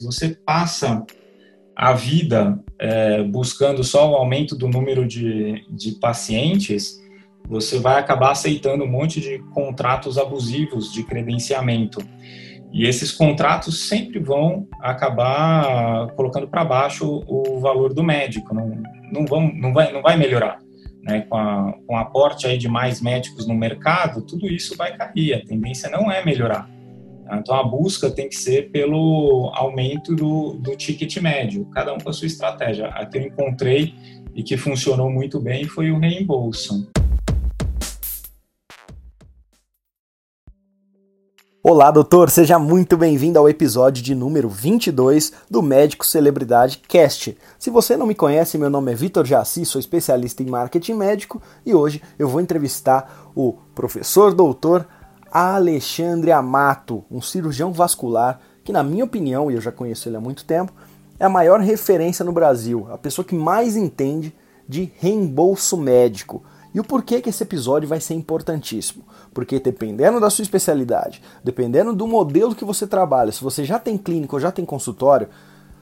você passa a vida é, buscando só o aumento do número de, de pacientes, você vai acabar aceitando um monte de contratos abusivos de credenciamento. E esses contratos sempre vão acabar colocando para baixo o, valor do médico, não, não, vão, não, vai, não vai melhorar. Né? Com, a, com o aporte aí de mais médicos no mercado, tudo isso vai cair, a tendência não é melhorar. Então a busca tem que ser pelo aumento do, do ticket médio, cada um com a sua estratégia. A que eu encontrei e que funcionou muito bem foi o reembolso. Olá, doutor, seja muito bem-vindo ao episódio de número 22 do Médico Celebridade Cast. Se você não me conhece, meu nome é Vitor Jaci, sou especialista em marketing médico e hoje eu vou entrevistar o professor doutor Alexandre Amato, um cirurgião vascular que, na minha opinião, e eu já conheço ele há muito tempo, é a maior referência no Brasil, a pessoa que mais entende de reembolso médico. E o porquê que esse episódio vai ser importantíssimo? Porque dependendo da sua especialidade, dependendo do modelo que você trabalha, se você já tem clínica ou já tem consultório,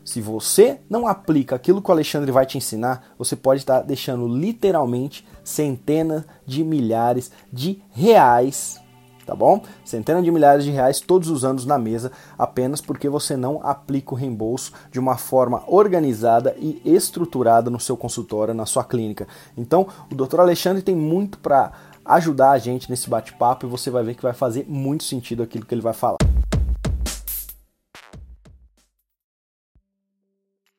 se você não aplica aquilo que o Alexandre vai te ensinar, você pode estar deixando literalmente centenas de milhares de reais tá bom? Centenas de milhares de reais todos os anos na mesa, apenas porque você não aplica o reembolso de uma forma organizada e estruturada no seu consultório, na sua clínica. Então, o Dr. Alexandre tem muito para ajudar a gente nesse bate-papo e você vai ver que vai fazer muito sentido aquilo que ele vai falar.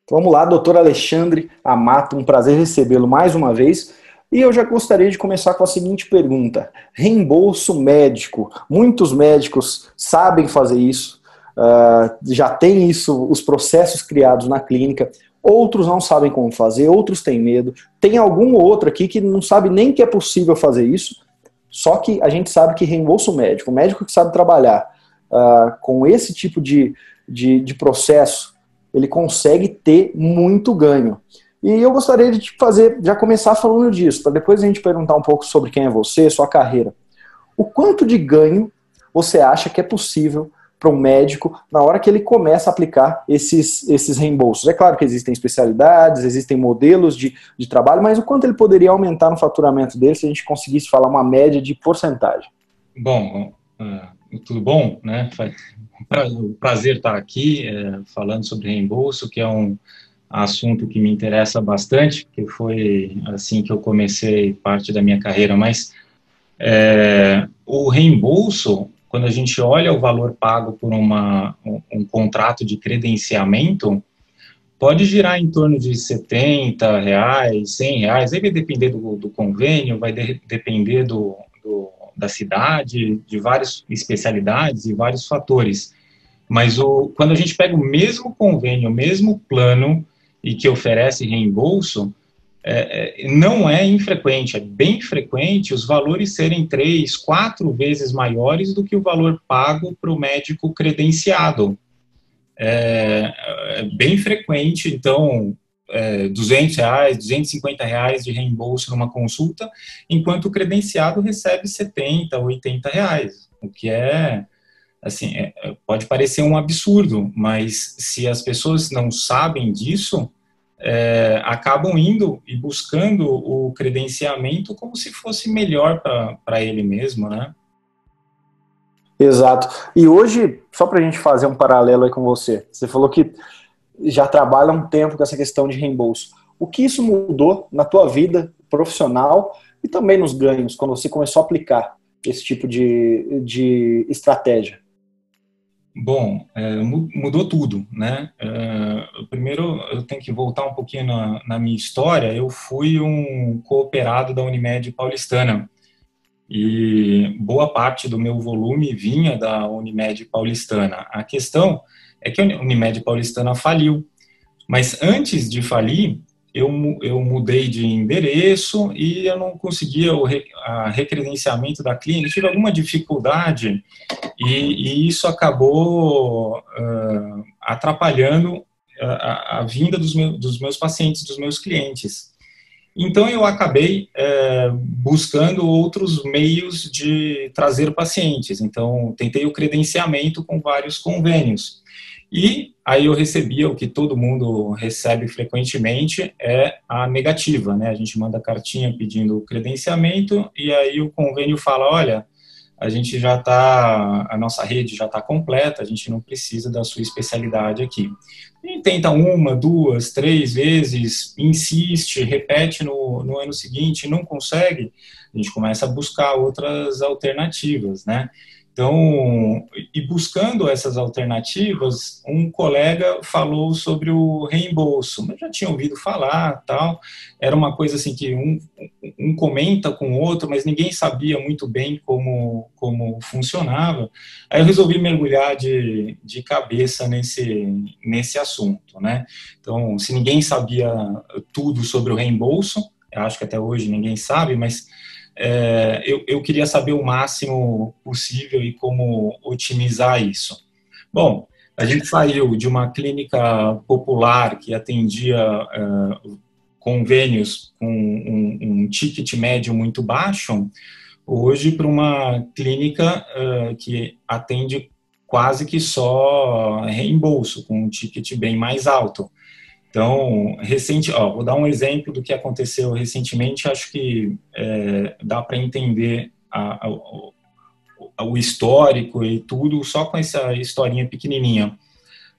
Vamos lá, doutor Alexandre Amato, um prazer recebê-lo mais uma vez. E eu já gostaria de começar com a seguinte pergunta: reembolso médico. Muitos médicos sabem fazer isso, uh, já tem isso, os processos criados na clínica. Outros não sabem como fazer, outros têm medo. Tem algum outro aqui que não sabe nem que é possível fazer isso. Só que a gente sabe que reembolso médico, o médico que sabe trabalhar uh, com esse tipo de, de, de processo, ele consegue ter muito ganho. E eu gostaria de te fazer, já começar falando disso, para depois a gente perguntar um pouco sobre quem é você, sua carreira. O quanto de ganho você acha que é possível para um médico na hora que ele começa a aplicar esses, esses reembolsos? É claro que existem especialidades, existem modelos de, de trabalho, mas o quanto ele poderia aumentar no faturamento dele se a gente conseguisse falar uma média de porcentagem? Bom, uh, tudo bom, né? Prazer estar aqui falando sobre reembolso, que é um assunto que me interessa bastante, que foi assim que eu comecei parte da minha carreira, mas é, o reembolso, quando a gente olha o valor pago por uma, um, um contrato de credenciamento, pode girar em torno de 70 reais, 100 reais, aí vai depender do, do convênio, vai de, depender do, do, da cidade, de várias especialidades e vários fatores. Mas o, quando a gente pega o mesmo convênio, o mesmo plano, e que oferece reembolso, é, é, não é infrequente, é bem frequente os valores serem três, quatro vezes maiores do que o valor pago para o médico credenciado. É, é, bem frequente, então, é, 200 reais, 250 reais de reembolso numa consulta, enquanto o credenciado recebe 70, 80 reais, o que é assim, é, pode parecer um absurdo, mas se as pessoas não sabem disso, é, acabam indo e buscando o credenciamento como se fosse melhor para ele mesmo, né? Exato. E hoje, só para a gente fazer um paralelo aí com você, você falou que já trabalha um tempo com essa questão de reembolso. O que isso mudou na tua vida profissional e também nos ganhos, quando você começou a aplicar esse tipo de, de estratégia? Bom, é, mudou tudo, né? É, primeiro, eu tenho que voltar um pouquinho na, na, minha história. Eu fui um cooperado da Unimed paulistana e boa parte do meu volume vinha da Unimed paulistana. A questão é que a Unimed paulistana faliu, mas antes de falir, eu, eu mudei de endereço e eu não conseguia o re, recredenciamento da clínica, tive alguma dificuldade e, e isso acabou uh, atrapalhando a, a vinda dos, meu, dos, meus pacientes, dos meus clientes. Então eu acabei uh, buscando outros meios de trazer pacientes. Então tentei o credenciamento com vários convênios. E aí eu recebia o que todo mundo recebe frequentemente, é a negativa, né? A gente manda cartinha pedindo credenciamento e aí o convênio fala, olha, a gente já está, a nossa rede já está completa, a gente não precisa da sua especialidade aqui. E tenta uma, duas, três vezes, insiste, repete no, no ano seguinte, não consegue, a gente começa a buscar outras alternativas, né? Então, e buscando essas alternativas, um colega falou sobre o reembolso. Eu já tinha ouvido falar, tal. Era uma coisa assim que um, um comenta com o outro, mas ninguém sabia muito bem como, como funcionava. Aí eu resolvi mergulhar de, de cabeça nesse, nesse assunto, né? Então, se ninguém sabia tudo sobre o reembolso, acho que até hoje ninguém sabe, mas é, eu, eu, queria saber o máximo possível e como otimizar isso. Bom, a gente saiu de uma clínica popular que atendia é, convênios com um, um, ticket médio muito baixo, hoje para uma clínica é, que atende quase que só reembolso, com um ticket bem mais alto. Então, recente, ó, vou dar um exemplo do que aconteceu recentemente, acho que é, dá para entender a, a, o histórico e tudo só com essa historinha pequenininha.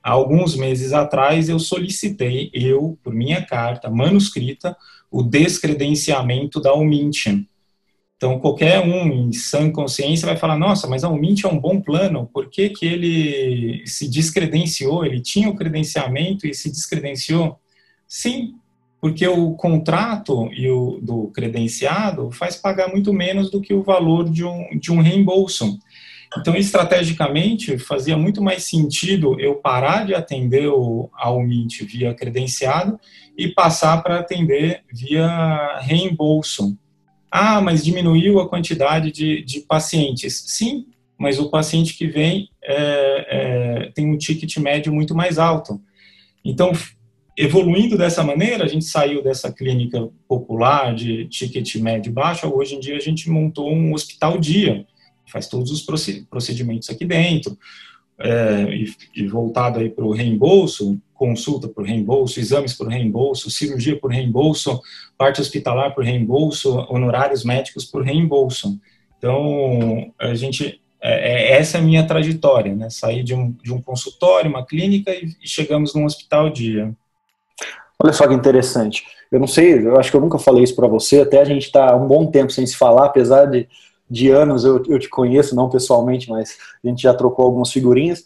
Há alguns meses atrás, eu solicitei, eu, por minha carta manuscrita, o descredenciamento da Umint. Então, qualquer um em sã consciência vai falar, nossa, mas a Umint é um bom plano, por que, que ele se descredenciou? Ele tinha o credenciamento e se descredenciou? Sim, porque o contrato e o, do credenciado faz pagar muito menos do que o valor de um, de um reembolso. Então, estrategicamente, fazia muito mais sentido eu parar de atender o, a Umint via credenciado e passar para atender via reembolso. Ah, mas diminuiu a quantidade de, de pacientes. Sim, mas o paciente que vem é, é, tem um ticket médio muito mais alto. Então, evoluindo dessa maneira, a gente saiu dessa clínica popular de ticket médio baixo, hoje em dia a gente montou um hospital dia, faz todos os procedimentos aqui dentro, é, e, e, voltado aí para o reembolso, consulta por reembolso, exames por reembolso, cirurgia por reembolso, parte hospitalar por reembolso, honorários médicos por reembolso. Então, a gente, é, é, essa é a minha trajetória, né? Sair de um, de um consultório, uma clínica e, e chegamos num hospital dia. Olha só que interessante. Eu não sei, eu acho que eu nunca falei isso para você, até a gente está um bom tempo sem se falar, apesar de, de anos eu, eu te conheço, não pessoalmente, mas a gente já trocou algumas figurinhas.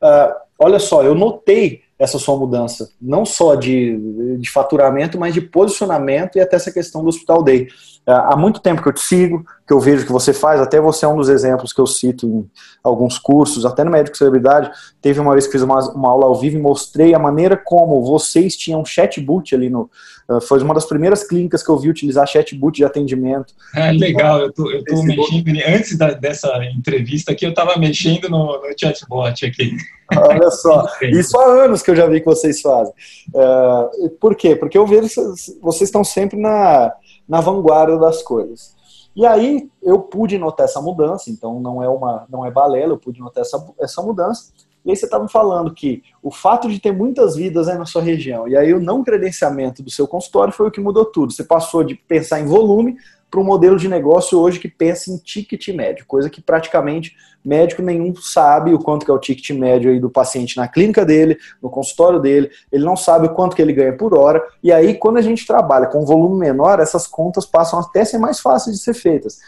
Uh, olha só, eu notei essa sua mudança, não só de, de faturamento, mas de posicionamento e até essa questão do Hospital Day. É, há muito tempo que eu te sigo, que eu vejo que você faz, até você é um dos exemplos que eu cito em alguns cursos, até no Médico Celebridade. Teve uma vez que fiz uma, uma aula ao vivo e mostrei a maneira como vocês tinham chatbot ali no. Uh, foi uma das primeiras clínicas que eu vi utilizar chatbot de atendimento. É legal, eu tô, eu tô mexendo. Antes da, dessa entrevista aqui, eu estava mexendo no, no chatbot aqui. Olha só, isso há anos que eu já vi que vocês fazem. Uh, por quê? Porque eu vejo que vocês estão sempre na na vanguarda das coisas. E aí eu pude notar essa mudança, então não é uma não é balela, eu pude notar essa, essa mudança. E aí você estava falando que o fato de ter muitas vidas na sua região, e aí o não credenciamento do seu consultório foi o que mudou tudo. Você passou de pensar em volume para um modelo de negócio hoje que pensa em ticket médio, coisa que praticamente médico nenhum sabe o quanto que é o ticket médio aí do paciente na clínica dele, no consultório dele, ele não sabe o quanto que ele ganha por hora, e aí quando a gente trabalha com um volume menor, essas contas passam até a ser mais fáceis de ser feitas.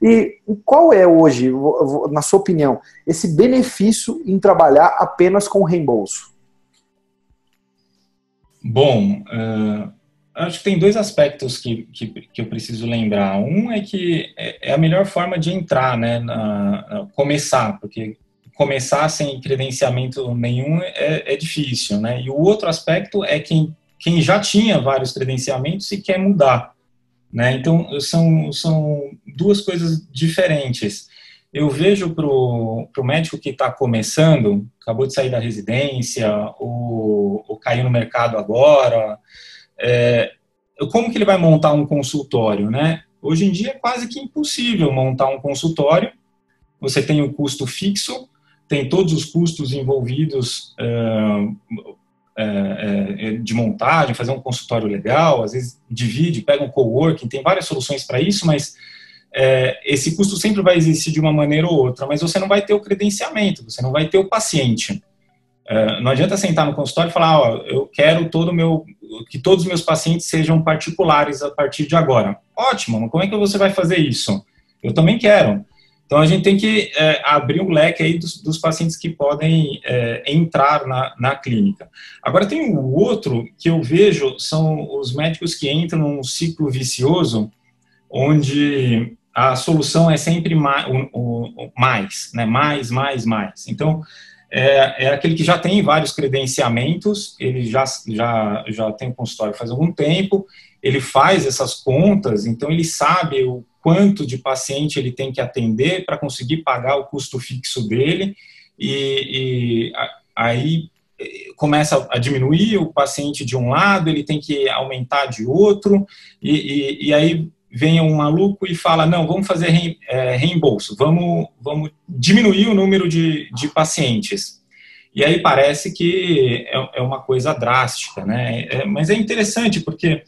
E qual é hoje, na sua opinião, esse benefício em trabalhar apenas com reembolso? Bom, uh acho que tem dois aspectos que, que, que, eu preciso lembrar. Um é que é, é a melhor forma de entrar, né, na, na, começar, porque começar sem credenciamento nenhum é, é, difícil, né? E o outro aspecto é quem, quem já tinha vários credenciamentos e quer mudar, né? Então, são, são duas coisas diferentes. Eu vejo para o médico que está começando, acabou de sair da residência, ou, ou caiu no mercado agora, é, como que ele vai montar um consultório, né? Hoje em dia é quase que impossível montar um consultório. Você tem o um custo fixo, tem todos os custos envolvidos uh, uh, de montagem, fazer um consultório legal, às vezes divide, pega um coworking, tem várias soluções para isso, mas esse custo sempre vai existir de uma maneira ou outra, mas você não vai ter o credenciamento, você não vai ter o paciente. não adianta sentar no consultório e falar, ó, eu quero todo meu, que todos os meus pacientes sejam particulares a partir de agora. Ótimo, mas como é que você vai fazer isso? Eu também quero. Então a gente tem que é, abrir um leque aí dos, dos pacientes que podem é, entrar na, na clínica. Agora tem o outro que eu vejo são os médicos que entram num ciclo vicioso, onde a solução é sempre mais, o, o, mais, né? mais, mais, mais. Então é, é, aquele que já tem vários credenciamentos, ele já, já, já tem consultório faz algum tempo, ele faz essas contas, então ele sabe o quanto de paciente ele tem que atender para conseguir pagar o custo fixo dele, e, e aí eh, começa a diminuir o paciente de um lado, ele tem que aumentar de outro, e, e, e aí vem um maluco e fala, não, vamos fazer eh, reembolso, vamos, vamos diminuir o número de, de pacientes. E aí parece que é, é uma coisa drástica, né? É, mas é interessante porque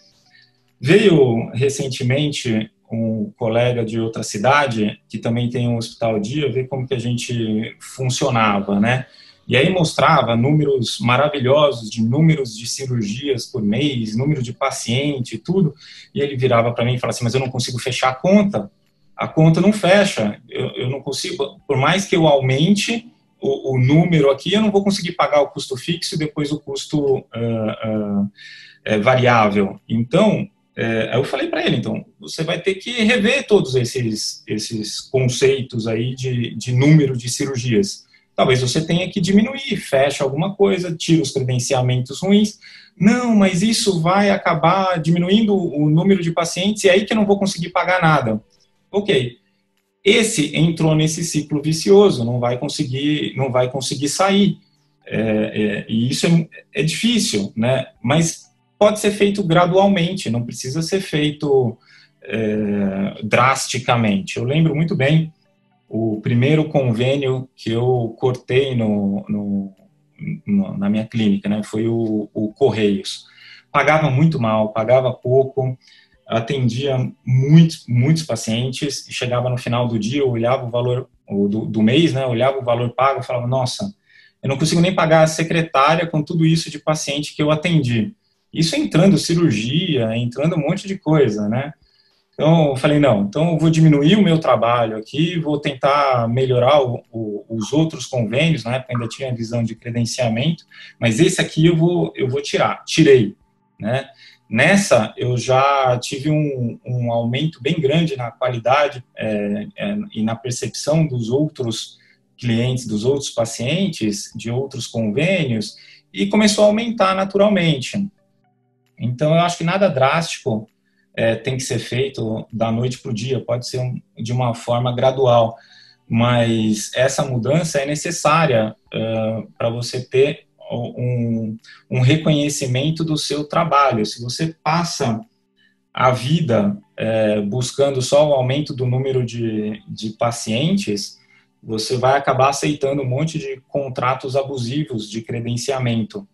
veio recentemente um colega de outra cidade, que também tem um hospital dia, ver como que a gente funcionava, né? E aí mostrava números maravilhosos de números de cirurgias por mês, número de paciente, tudo. E ele virava para mim e falava assim: Mas eu não consigo fechar a conta. A conta não fecha. Eu, eu não consigo, por mais que eu aumente o, o, número aqui, eu não vou conseguir pagar o custo fixo e depois o custo uh, uh, variável. Então, é, eu falei para ele, então, você vai ter que rever todos esses, esses conceitos aí de, de número de cirurgias. Talvez você tenha que diminuir, fecha alguma coisa, tira os credenciamentos ruins. Não, mas isso vai acabar diminuindo o número de pacientes e é aí que eu não vou conseguir pagar nada. Ok. Esse entrou nesse ciclo vicioso, não vai conseguir, não vai conseguir sair. É, é, e isso é, é difícil, né? Mas pode ser feito gradualmente, não precisa ser feito é, drasticamente. Eu lembro muito bem o primeiro convênio que eu cortei no, no, no na minha clínica, né, foi o, o Correios. Pagava muito mal, pagava pouco, atendia muitos, muitos pacientes, chegava no final do dia, eu olhava o valor do, do mês, né, olhava o valor pago e falava, nossa, eu não consigo nem pagar a secretária com tudo isso de paciente que eu atendi. Isso entrando cirurgia, entrando um monte de coisa, né? Então, eu falei, não, então eu vou diminuir o meu trabalho aqui, vou tentar melhorar o, o, os outros convênios, na época ainda tinha a visão de credenciamento, mas esse aqui eu vou, eu vou tirar. Tirei, né? Nessa, eu já tive um, um aumento bem grande na qualidade é, é, e na percepção dos outros clientes, dos outros pacientes, de outros convênios, e começou a aumentar naturalmente. Então, eu acho que nada drástico é, tem que ser feito da noite para o dia, pode ser um, de uma forma gradual, mas essa mudança é necessária uh, para você ter um, um, reconhecimento do seu trabalho. Se você passa a vida é, buscando só o aumento do número de, de pacientes, você vai acabar aceitando um monte de contratos abusivos de credenciamento.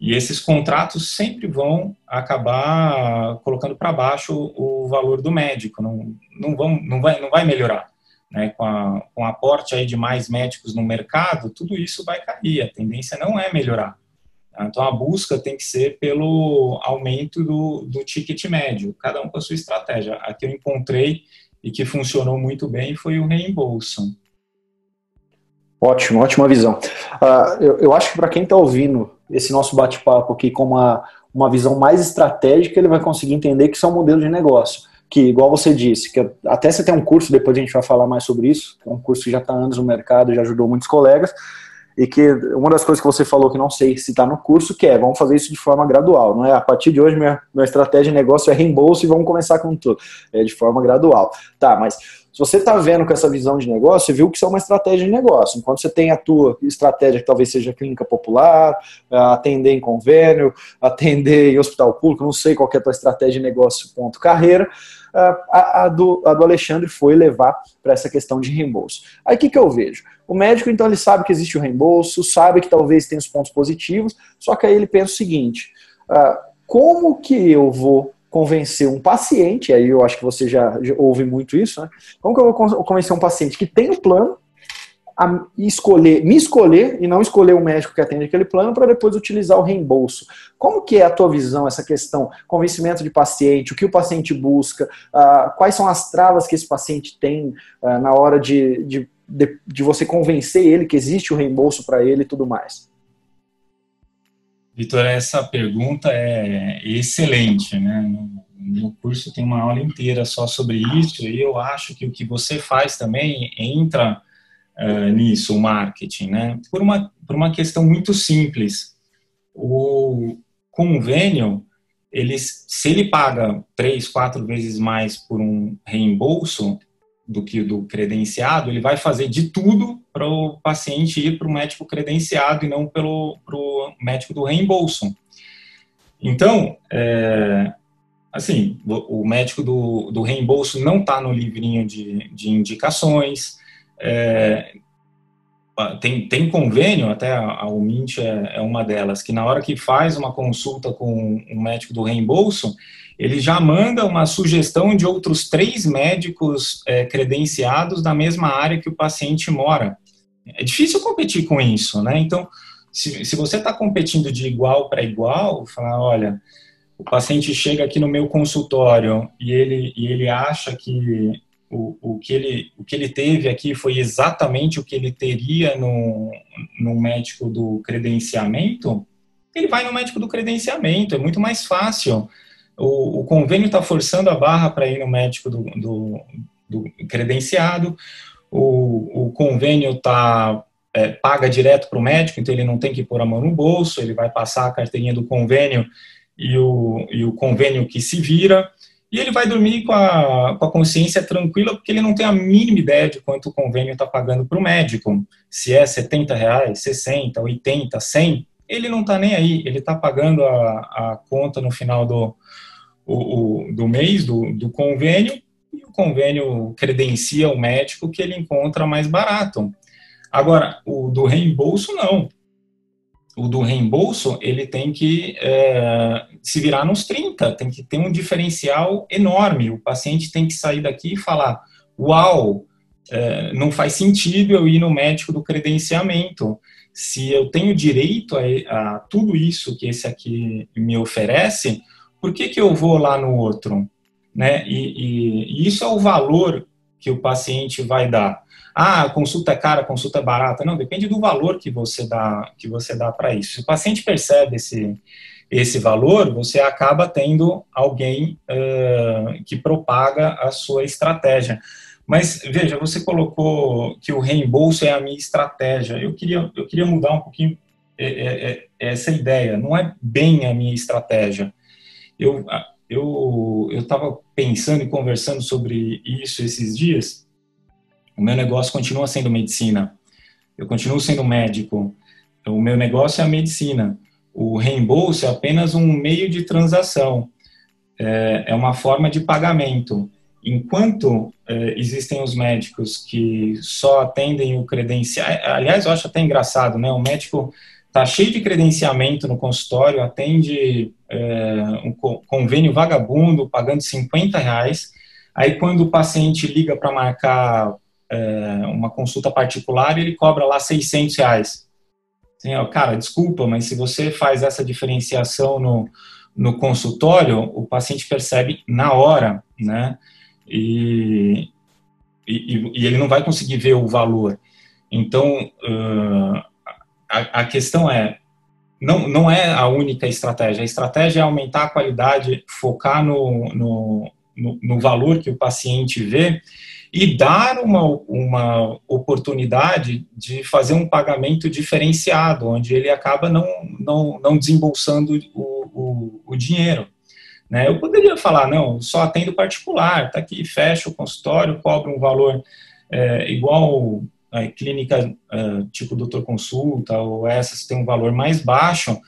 E esses contratos sempre vão acabar colocando para baixo o, valor do médico, não, não, vão, não, vai, não vai melhorar. Né? Com, a, com o aporte aí de mais médicos no mercado, tudo isso vai cair, a tendência não é melhorar. Então, a busca tem que ser pelo aumento do, do ticket médio, cada um com a sua estratégia. A que eu encontrei e que funcionou muito bem foi o reembolso. Ótimo, ótima visão. Uh, eu, eu, acho que para quem está ouvindo esse nosso bate-papo aqui com uma, uma visão mais estratégica, ele vai conseguir entender que isso é um modelo de negócio. Que, igual você disse, que até você tem um curso, depois a gente vai falar mais sobre isso, é um curso que já está anos no mercado, já ajudou muitos colegas, e que uma das coisas que você falou que não sei se está no curso, que é, vamos fazer isso de forma gradual, não é? A partir de hoje, minha, minha estratégia de negócio é reembolso e vamos começar com tudo. É de forma gradual. Tá, mas Se você está vendo com essa visão de negócio, você viu que isso é uma estratégia de negócio. Enquanto você tem a tua estratégia, que talvez seja clínica popular, atender em convênio, atender em hospital público, não sei qual é a tua estratégia de negócio, ponto carreira, a, a, do, a do Alexandre foi levar para essa questão de reembolso. Aí o que, que eu vejo? O médico, então, ele sabe que existe o reembolso, sabe que talvez tenha os pontos positivos, só que aí ele pensa o seguinte: uh, como que eu vou convencer um paciente, aí eu acho que você já, já ouve muito isso, né? Como que eu vou convencer um paciente que tem o plano a escolher, me escolher e não escolher o médico que atende aquele plano para depois utilizar o reembolso. Como que é a tua visão, essa questão, convencimento de paciente, o que o paciente busca, uh, quais são as travas que esse paciente tem uh, na hora de, de, de, de você convencer ele que existe o reembolso para ele e tudo mais? Vitor, essa pergunta é excelente, né? No meu curso tem uma aula inteira só sobre isso e eu acho que o que você faz também entra uh, nisso, o marketing, né? Por uma, por uma questão muito simples. O convênio, ele, se ele paga três, quatro vezes mais por um reembolso, do que do credenciado, ele vai fazer de tudo para o paciente ir para o médico credenciado e não pelo pro médico do reembolso. Então, é, assim, o, médico do, do reembolso não está no livrinho de, de indicações, é, tem, tem convênio, até a, UMINT é, é, uma delas, que na hora que faz uma consulta com um médico do reembolso, ele já manda uma sugestão de outros três médicos é, credenciados da mesma área que o paciente mora. É difícil competir com isso, né? Então, se, se você está competindo de igual para igual, falar, olha, o paciente chega aqui no meu consultório e ele, e ele acha que o, o, que ele, o que ele teve aqui foi exatamente o que ele teria no, no médico do credenciamento, ele vai no médico do credenciamento, é muito mais fácil o, o convênio está forçando a barra para ir no médico do, do, do credenciado, o, o convênio está é, paga direto para o médico, então ele não tem que pôr a mão no bolso, ele vai passar a carteirinha do convênio e o, e o convênio que se vira, e ele vai dormir com a, com a consciência tranquila, porque ele não tem a mínima ideia de quanto o convênio está pagando para o médico, se é 70 reais, 60, 80, 100, ele não está nem aí, ele está pagando a, a conta no final do, o, o, do mês, do, do convênio, e o convênio credencia o médico que ele encontra mais barato. Agora, o do reembolso, não. O do reembolso, ele tem que é, se virar nos 30, tem que ter um diferencial enorme. O paciente tem que sair daqui e falar: Uau, é, não faz sentido eu ir no médico do credenciamento. Se eu tenho direito a, a tudo isso que esse aqui me oferece, por que, que eu vou lá no outro? Né? E, e, e, isso é o valor que o paciente vai dar. Ah, consulta é cara, consulta é barata. Não, depende do valor que você dá, que você dá para isso. Se o paciente percebe esse, esse valor, você acaba tendo alguém uh, que propaga a sua estratégia. Mas veja, você colocou que o reembolso é a minha estratégia. Eu queria, eu queria mudar um pouquinho é, é, é, essa ideia. Não é bem a minha estratégia eu eu eu estava pensando e conversando sobre isso esses dias. O meu negócio continua sendo medicina. Eu continuo sendo médico. O meu negócio é a medicina. O reembolso é apenas um meio de transação. É, é uma forma de pagamento. Enquanto é, existem os médicos que só atendem o credencial, aliás, eu acho até engraçado, né? O médico está cheio de credenciamento no consultório, atende é, um convênio vagabundo, pagando 50 reais. Aí, quando o paciente liga para marcar é, uma consulta particular, ele cobra lá 600 reais. Assim, ó, cara, desculpa, mas se você faz essa diferenciação no, no consultório, o paciente percebe na hora, né? E, e, e ele não vai conseguir ver o valor. Então, uh, a, a questão é, não, não é a única estratégia. A estratégia é aumentar a qualidade, focar no, no, no, no valor que o paciente vê e dar uma, uma oportunidade de fazer um pagamento diferenciado, onde ele acaba não, não, não desembolsando o, o, o dinheiro. Né? Eu poderia falar, não, só atendo particular, tá aqui, fecha o consultório, cobra um valor é, igual clínica uh, tipo doutor consulta ou essas tem um valor mais baixo,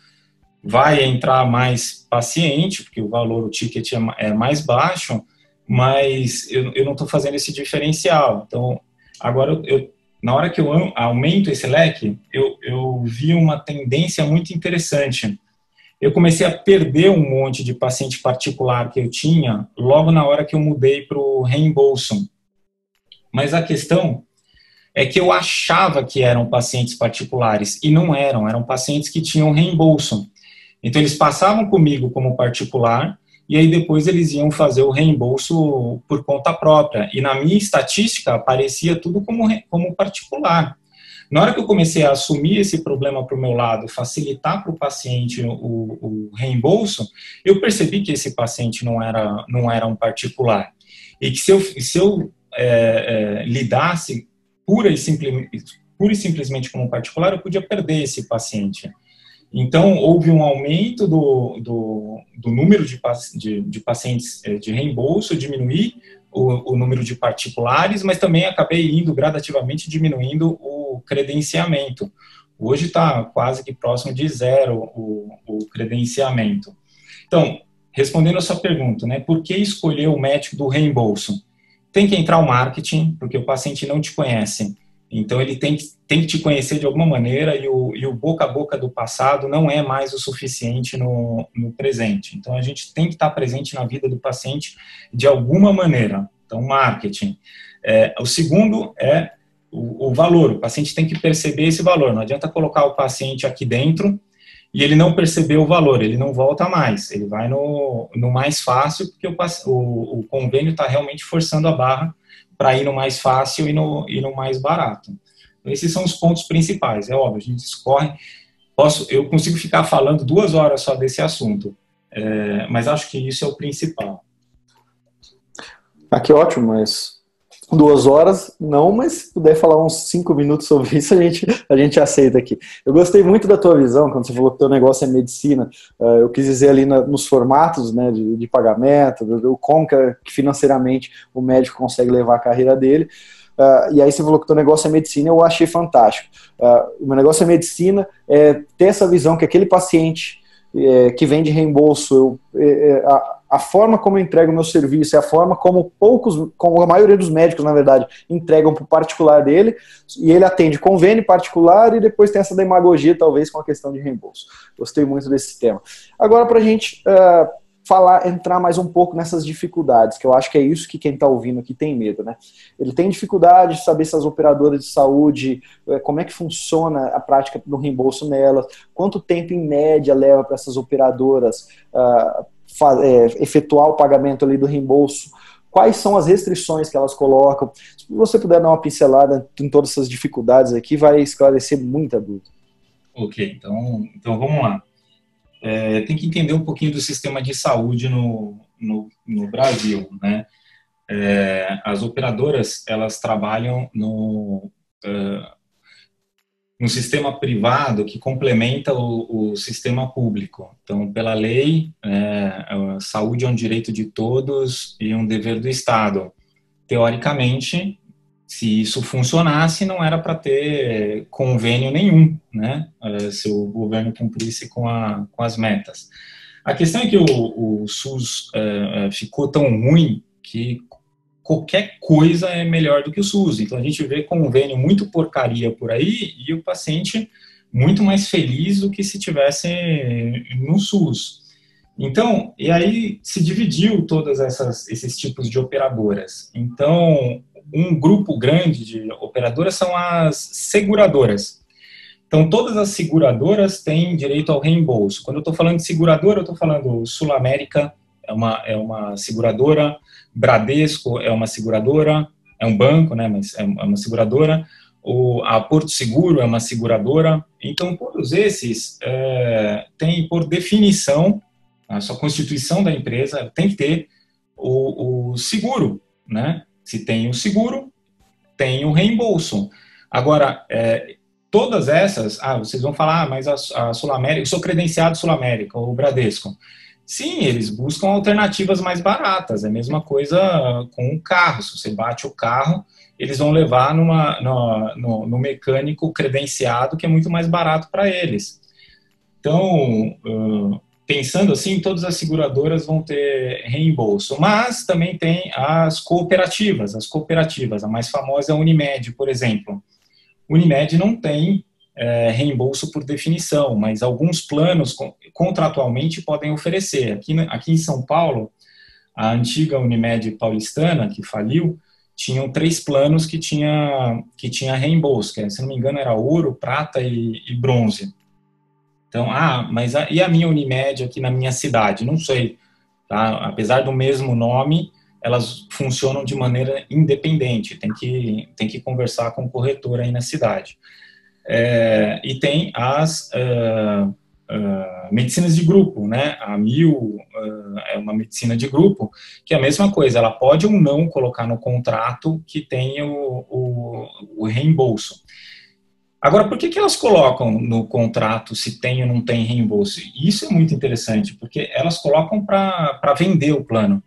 vai entrar mais paciente, porque o valor, o ticket é, é mais baixo, mas eu, eu não estou fazendo esse diferencial. Então, agora, eu, eu, na hora que eu aumento esse leque, eu, eu vi uma tendência muito interessante. Eu comecei a perder um monte de paciente particular que eu tinha logo na hora que eu mudei para o reembolso. Mas a questão é que eu achava que eram pacientes particulares e não eram, eram pacientes que tinham reembolso. Então eles passavam comigo como particular e aí depois eles iam fazer o reembolso por conta própria. E na minha estatística aparecia tudo como, como particular. Na hora que eu comecei a assumir esse problema para o meu lado, facilitar para o paciente o, o, reembolso, eu percebi que esse paciente não era, não era um particular. E que se eu, se eu é, é, lidasse pura e, simplesmente, pura e simplesmente como particular, eu podia perder esse paciente. Então, houve um aumento do, do, do número de, de, de, pacientes eh, de reembolso, diminuir o, o, número de particulares, mas também acabei indo gradativamente diminuindo o credenciamento. Hoje está quase que próximo de zero o, o, credenciamento. Então, respondendo a sua pergunta, né, por que escolher o médico do reembolso? Tem que entrar o marketing, porque o paciente não te conhece. Então, ele tem que, tem que te conhecer de alguma maneira e o, e o boca a boca do passado não é mais o suficiente no, no presente. Então, a gente tem que estar presente na vida do paciente de alguma maneira. Então, marketing. É, o segundo é o, o valor. O paciente tem que perceber esse valor. Não adianta colocar o paciente aqui dentro e ele não percebeu o valor, ele não volta mais, ele vai no, no mais fácil, porque o, o, o convênio está realmente forçando a barra para ir no mais fácil e no, e no mais barato. Então, esses são os pontos principais, é óbvio, a gente escorre, posso, eu consigo ficar falando duas horas só desse assunto, é, mas acho que isso é o principal. Ah, que ótimo, mas duas horas, não, mas se puder falar uns cinco minutos sobre isso, a gente, a gente aceita aqui. Eu gostei muito da tua visão, quando você falou que o teu negócio é medicina, uh, eu quis dizer ali na, nos formatos né, de, de pagamento, do, como que, financeiramente o médico consegue levar a carreira dele. Uh, e aí você falou que o teu negócio é medicina, eu achei fantástico. Uh, o meu negócio é medicina, é ter essa visão que aquele paciente é, que vem de reembolso, eu, é, a, a forma como eu entrego o meu serviço, é a forma como poucos, como a maioria dos médicos, na verdade, entregam para o particular dele, e ele atende convênio particular e depois tem essa demagogia, talvez, com a questão de reembolso. Gostei muito desse tema. Agora, para a gente uh, falar, entrar mais um pouco nessas dificuldades, que eu acho que é isso que quem está ouvindo aqui tem medo, né? Ele tem dificuldade de saber se as operadoras de saúde, eh, como é que funciona a prática do reembolso nelas, quanto tempo em média leva para essas operadoras uh, é, efetuar o pagamento ali do reembolso, quais são as restrições que elas colocam. Se você puder dar uma pincelada em todas essas dificuldades aqui, vai esclarecer muita dúvida. Ok, então, então vamos lá. É, tem que entender um pouquinho do sistema de saúde no, no, no Brasil, né? É, as operadoras, elas trabalham no, uh, um sistema privado que complementa o, o sistema público. Então, pela lei, é, saúde é um direito de todos e um dever do Estado. Teoricamente, se isso funcionasse, não era para ter convênio nenhum, né? É, se o governo cumprisse com, a, com as metas. A questão é que o, o SUS é, é ficou tão ruim que qualquer coisa é melhor do que o SUS. Então a gente vê convênio muito porcaria por aí e o paciente muito mais feliz do que se tivesse no SUS. Então, e aí se dividiu todas essas esses tipos de operadoras. Então, um grupo grande de operadoras são as seguradoras. Então, todas as seguradoras têm direito ao reembolso. Quando eu estou falando de seguradora, eu estou falando Sul América, é uma, é uma seguradora, Bradesco é uma seguradora, é um banco, né, mas é, é uma seguradora, o, a Porto Seguro é uma seguradora, então todos esses é, têm por definição, a sua constituição da empresa tem que ter o, o seguro, né, se tem o seguro, tem o reembolso. Agora, é, todas essas, ah, vocês vão falar, ah, mas a, a Sul América, eu sou credenciado Sul América, ou Bradesco, Sim, eles buscam alternativas mais baratas. É a mesma coisa com o carro. Se você bate o carro, eles vão levar numa, no, no, no mecânico credenciado, que é muito mais barato para eles. Então, pensando assim, todas as seguradoras vão ter reembolso, mas também tem as cooperativas. As cooperativas, a mais famosa é a Unimed, por exemplo. Unimed não tem é, reembolso por definição, mas alguns planos contratualmente podem oferecer. Aqui, aqui em São Paulo, a antiga Unimed paulistana, que faliu, tinham três planos que tinha, que tinha reembolso, que se não me engano era ouro, prata e, e bronze. Então, ah, mas a, e a minha Unimed aqui na minha cidade? Não sei. Tá? Apesar do mesmo nome, elas funcionam de maneira independente. Tem que, tem que conversar com o corretor aí na cidade. É, e tem as uh, uh, medicinas de grupo, né? A Mil uh, é uma medicina de grupo, que é a mesma coisa. Ela pode ou não colocar no contrato que tem o, o, o reembolso. Agora, por que, que elas colocam no contrato se tem ou não tem reembolso? Isso é muito interessante, porque elas colocam para vender o plano,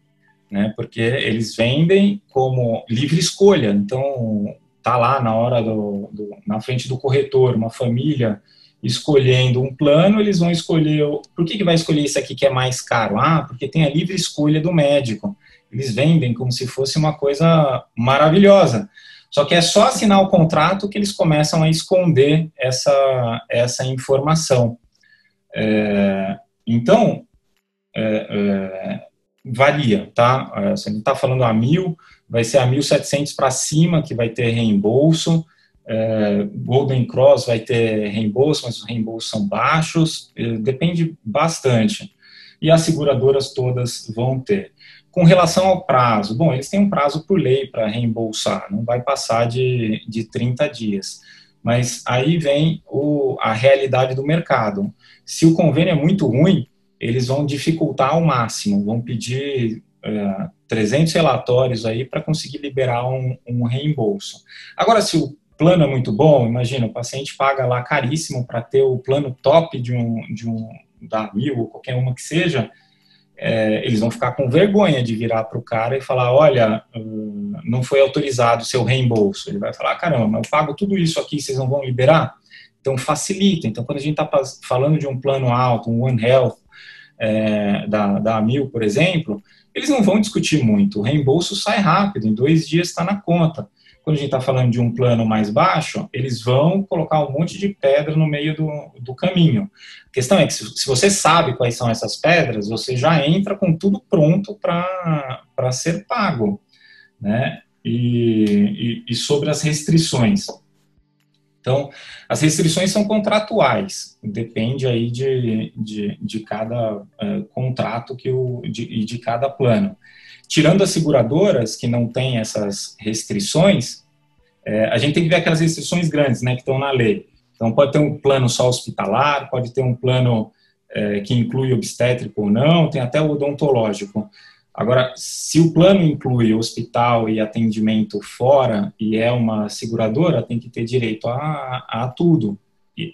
né? Porque eles vendem como livre escolha. Então, tá lá na hora do, do na frente do corretor, uma família escolhendo um plano, eles vão escolher. Por que, que vai escolher esse aqui que é mais caro? Ah, porque tem a livre escolha do médico. Eles vendem como se fosse uma coisa maravilhosa. Só que é só assinar o contrato que eles começam a esconder essa, essa informação. É, então, é, é, varia, tá? É, se a gente está falando a mil, vai ser a 1.700 para cima que vai ter reembolso. É, Golden Cross vai ter reembolso, mas os reembolsos são baixos, é, depende bastante. E as seguradoras todas vão ter. Com relação ao prazo, bom, eles têm um prazo por lei para reembolsar, não vai passar de, de 30 dias. Mas aí vem o, a realidade do mercado. Se o convênio é muito ruim, eles vão dificultar ao máximo, vão pedir é, 300 relatórios aí para conseguir liberar um, um reembolso. Agora, se o plano é muito bom, imagina, o paciente paga lá caríssimo para ter o plano top de um, de um da Mil ou qualquer uma que seja, é, eles vão ficar com vergonha de virar para o cara e falar, olha, hum, não foi autorizado o seu reembolso. Ele vai falar, caramba, eu pago tudo isso aqui, vocês não vão liberar? Então, facilita. Então, quando a gente está falando de um plano alto, um One Health, é, da, da Amil, por exemplo, eles não vão discutir muito. O reembolso sai rápido, em dois dias está na conta quando a gente está falando de um plano mais baixo, eles vão colocar um monte de pedra no meio do, do caminho. A questão é que se, você sabe quais são essas pedras, você já entra com tudo pronto para ser pago. Né? E, e, e sobre as restrições. Então, as restrições são contratuais, depende aí de, de, de cada uh, contrato que o, de, de cada plano. Tirando as seguradoras, que não têm essas restrições, é, a gente tem que ver aquelas restrições grandes né, que estão na lei. Então, pode ter um plano só hospitalar, pode ter um plano é, que inclui obstétrico ou não, tem até o odontológico. Agora, se o plano inclui hospital e atendimento fora e é uma seguradora, tem que ter direito a, a tudo.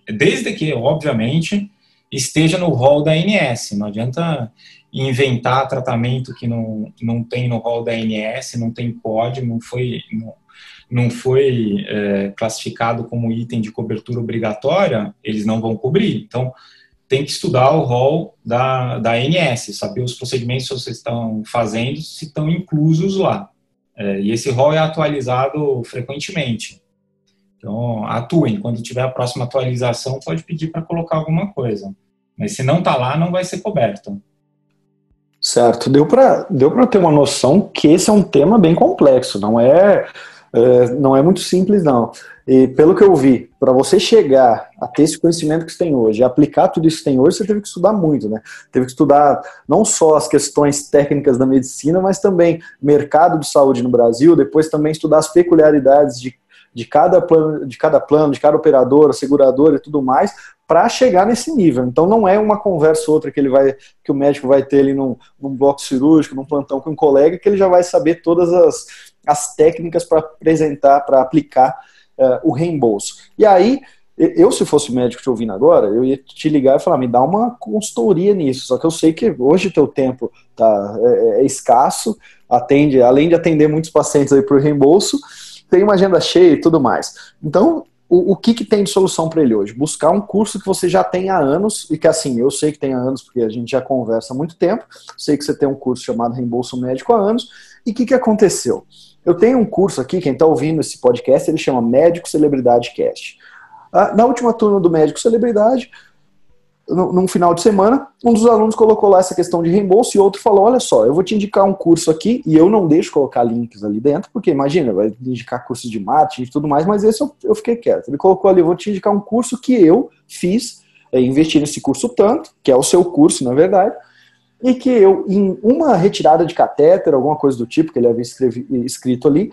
Desde que, obviamente, esteja no rol da ANS. Não adianta inventar tratamento que não, não tem no rol da ANS, não tem código, não foi, não foi é, classificado como item de cobertura obrigatória, eles não vão cobrir. Então, tem que estudar o rol da, da ANS, saber os procedimentos que vocês estão fazendo, se estão inclusos lá. É, e esse rol é atualizado frequentemente. Então, atuem. Quando tiver a próxima atualização, pode pedir para colocar alguma coisa. Mas se não está lá, não vai ser coberto. Certo, deu para deu ter uma noção que esse é um tema bem complexo, não é, é, não é muito simples não. E pelo que eu vi, para você chegar a ter esse conhecimento que você tem hoje, aplicar tudo isso que tem hoje, você teve que estudar muito, né? Teve que estudar não só as questões técnicas da medicina, mas também mercado de saúde no Brasil, depois também estudar as peculiaridades de de cada plano, de cada plano, de cada operadora, seguradora e tudo mais, para chegar nesse nível. Então não é uma conversa outra que ele vai, que o médico vai ter ali num, num bloco cirúrgico, num plantão com um colega, que ele já vai saber todas as, as técnicas para apresentar, para aplicar uh, o reembolso. E aí Eu, se fosse médico te ouvindo agora, eu ia te ligar e falar, me dá uma consultoria nisso. Só que eu sei que hoje teu tempo tá, é, é escasso, atende, além de atender muitos pacientes aí por reembolso, tem uma agenda cheia e tudo mais. Então, o, o que, que tem de solução para ele hoje? Buscar um curso que você já tem há anos, e que assim, eu sei que tem há anos, porque a gente já conversa há muito tempo, sei que você tem um curso chamado Reembolso Médico há anos, e o que, que aconteceu? Eu tenho um curso aqui, quem está ouvindo esse podcast, ele chama Médico Celebridade Cast. Ah, na última turma do Médico Celebridade, num final de semana, um dos alunos colocou lá essa questão de reembolso e outro falou: Olha só, eu vou te indicar um curso aqui e eu não deixo colocar links ali dentro, porque imagina, vai indicar cursos de marketing e tudo mais, mas esse eu, eu fiquei quieto. Ele colocou ali: Eu vou te indicar um curso que eu fiz, é, investi nesse curso tanto, que é o seu curso, na verdade, e que eu, em uma retirada de catéter, alguma coisa do tipo, que ele havia escrito ali,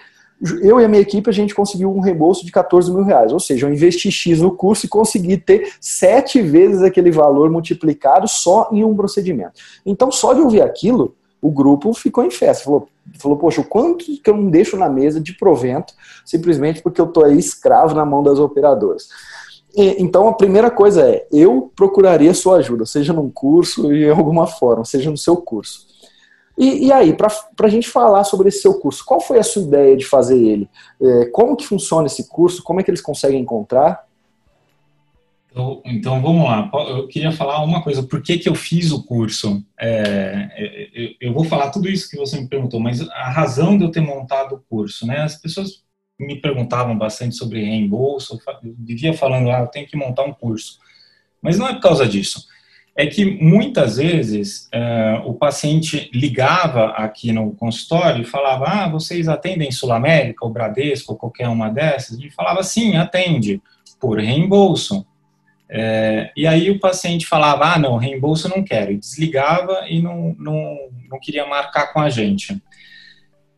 eu e a minha equipe, a gente conseguiu um reembolso de 14 mil reais. Ou seja, eu investi X no curso e consegui ter sete vezes aquele valor multiplicado só em um procedimento. Então, só de ouvir aquilo, o grupo ficou em festa. Falou, falou poxa, o quanto que eu não deixo na mesa de provento, simplesmente porque eu estou aí escravo na mão das operadoras. E, então, a primeira coisa é, eu procuraria sua ajuda, seja num curso, em alguma forma, seja no seu curso. E, e aí, para a gente falar sobre esse seu curso, qual foi a sua ideia de fazer ele? É, como que funciona esse curso? Como é que eles conseguem encontrar? Então, então vamos lá. Eu queria falar uma coisa. Por que, que eu fiz o curso? É, é eu, vou falar tudo isso que você me perguntou, mas a razão de eu ter montado o curso, né? As pessoas me perguntavam bastante sobre reembolso. Eu vivia falando, ah, eu tenho que montar um curso. Mas não é por causa disso é que muitas vezes é, o paciente ligava aqui no consultório e falava: Ah, vocês atendem Sul América, ou Bradesco, ou qualquer uma dessas? E falava: Sim, atende, por reembolso. É, e aí o paciente falava: Ah, não, reembolso não quero. E desligava e não, não, não queria marcar com a gente.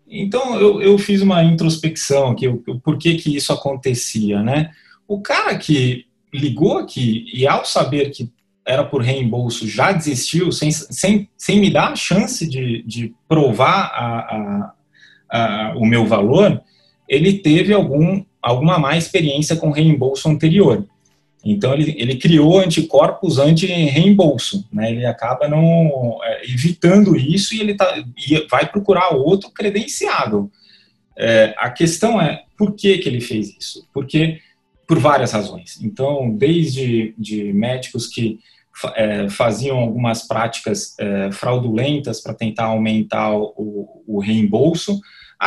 Então eu, eu fiz uma introspecção aqui, o, o porquê que isso acontecia, né? O cara que ligou aqui e ao saber que era por reembolso já desistiu sem, sem, sem me dar a chance de, de provar a, a, a, o meu valor, ele teve algum, alguma má experiência com reembolso anterior. Então, ele, ele criou anticorpos anti-reembolso, né? Ele acaba não é, evitando isso e ele tá, e vai procurar outro credenciado. É, a questão é por que, que ele fez isso? Porque por várias razões. Então, desde de médicos que é, faziam algumas práticas é, fraudulentas para tentar aumentar o, o reembolso,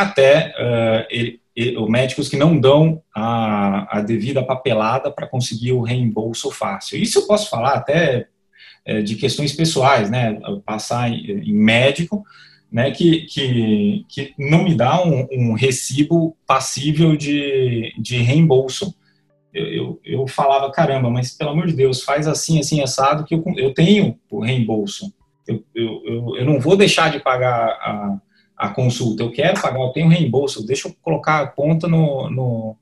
até é, ele, ele, médicos que não dão a, a devida papelada para conseguir o reembolso fácil. Isso eu posso falar até é, de questões pessoais, né? Passar em, em médico, né? Que, que, que não me dá um, um recibo passível de, de reembolso eu, eu, eu, falava, caramba, mas pelo amor de Deus, faz assim, assim, assado, que eu, eu tenho o reembolso. Eu, eu, eu, eu não vou deixar de pagar a, a consulta, eu quero pagar, eu tenho reembolso, deixa eu colocar a conta no, no,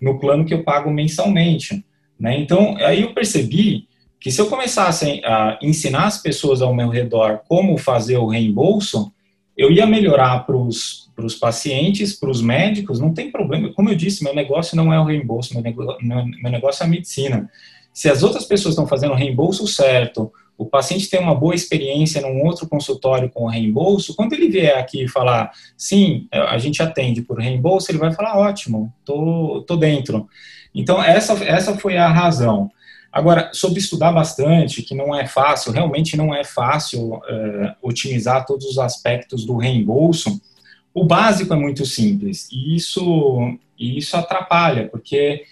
no plano que eu pago mensalmente. Né? Então, aí eu percebi que se eu começasse a ensinar as pessoas ao meu redor como fazer o reembolso, eu ia melhorar para os pacientes, para os médicos, não tem problema. Como eu disse, meu negócio não é o reembolso, meu negócio, meu negócio é a medicina. Se as outras pessoas estão fazendo o reembolso certo, o paciente tem uma boa experiência num outro consultório com reembolso, quando ele vier aqui e falar, sim, a gente atende por reembolso, ele vai falar, ótimo, tô, tô dentro. Então, essa, essa foi a razão. Agora, sobre estudar bastante, que não é fácil, realmente não é fácil é, otimizar todos os aspectos do reembolso, o básico é muito simples e isso, e isso atrapalha, porque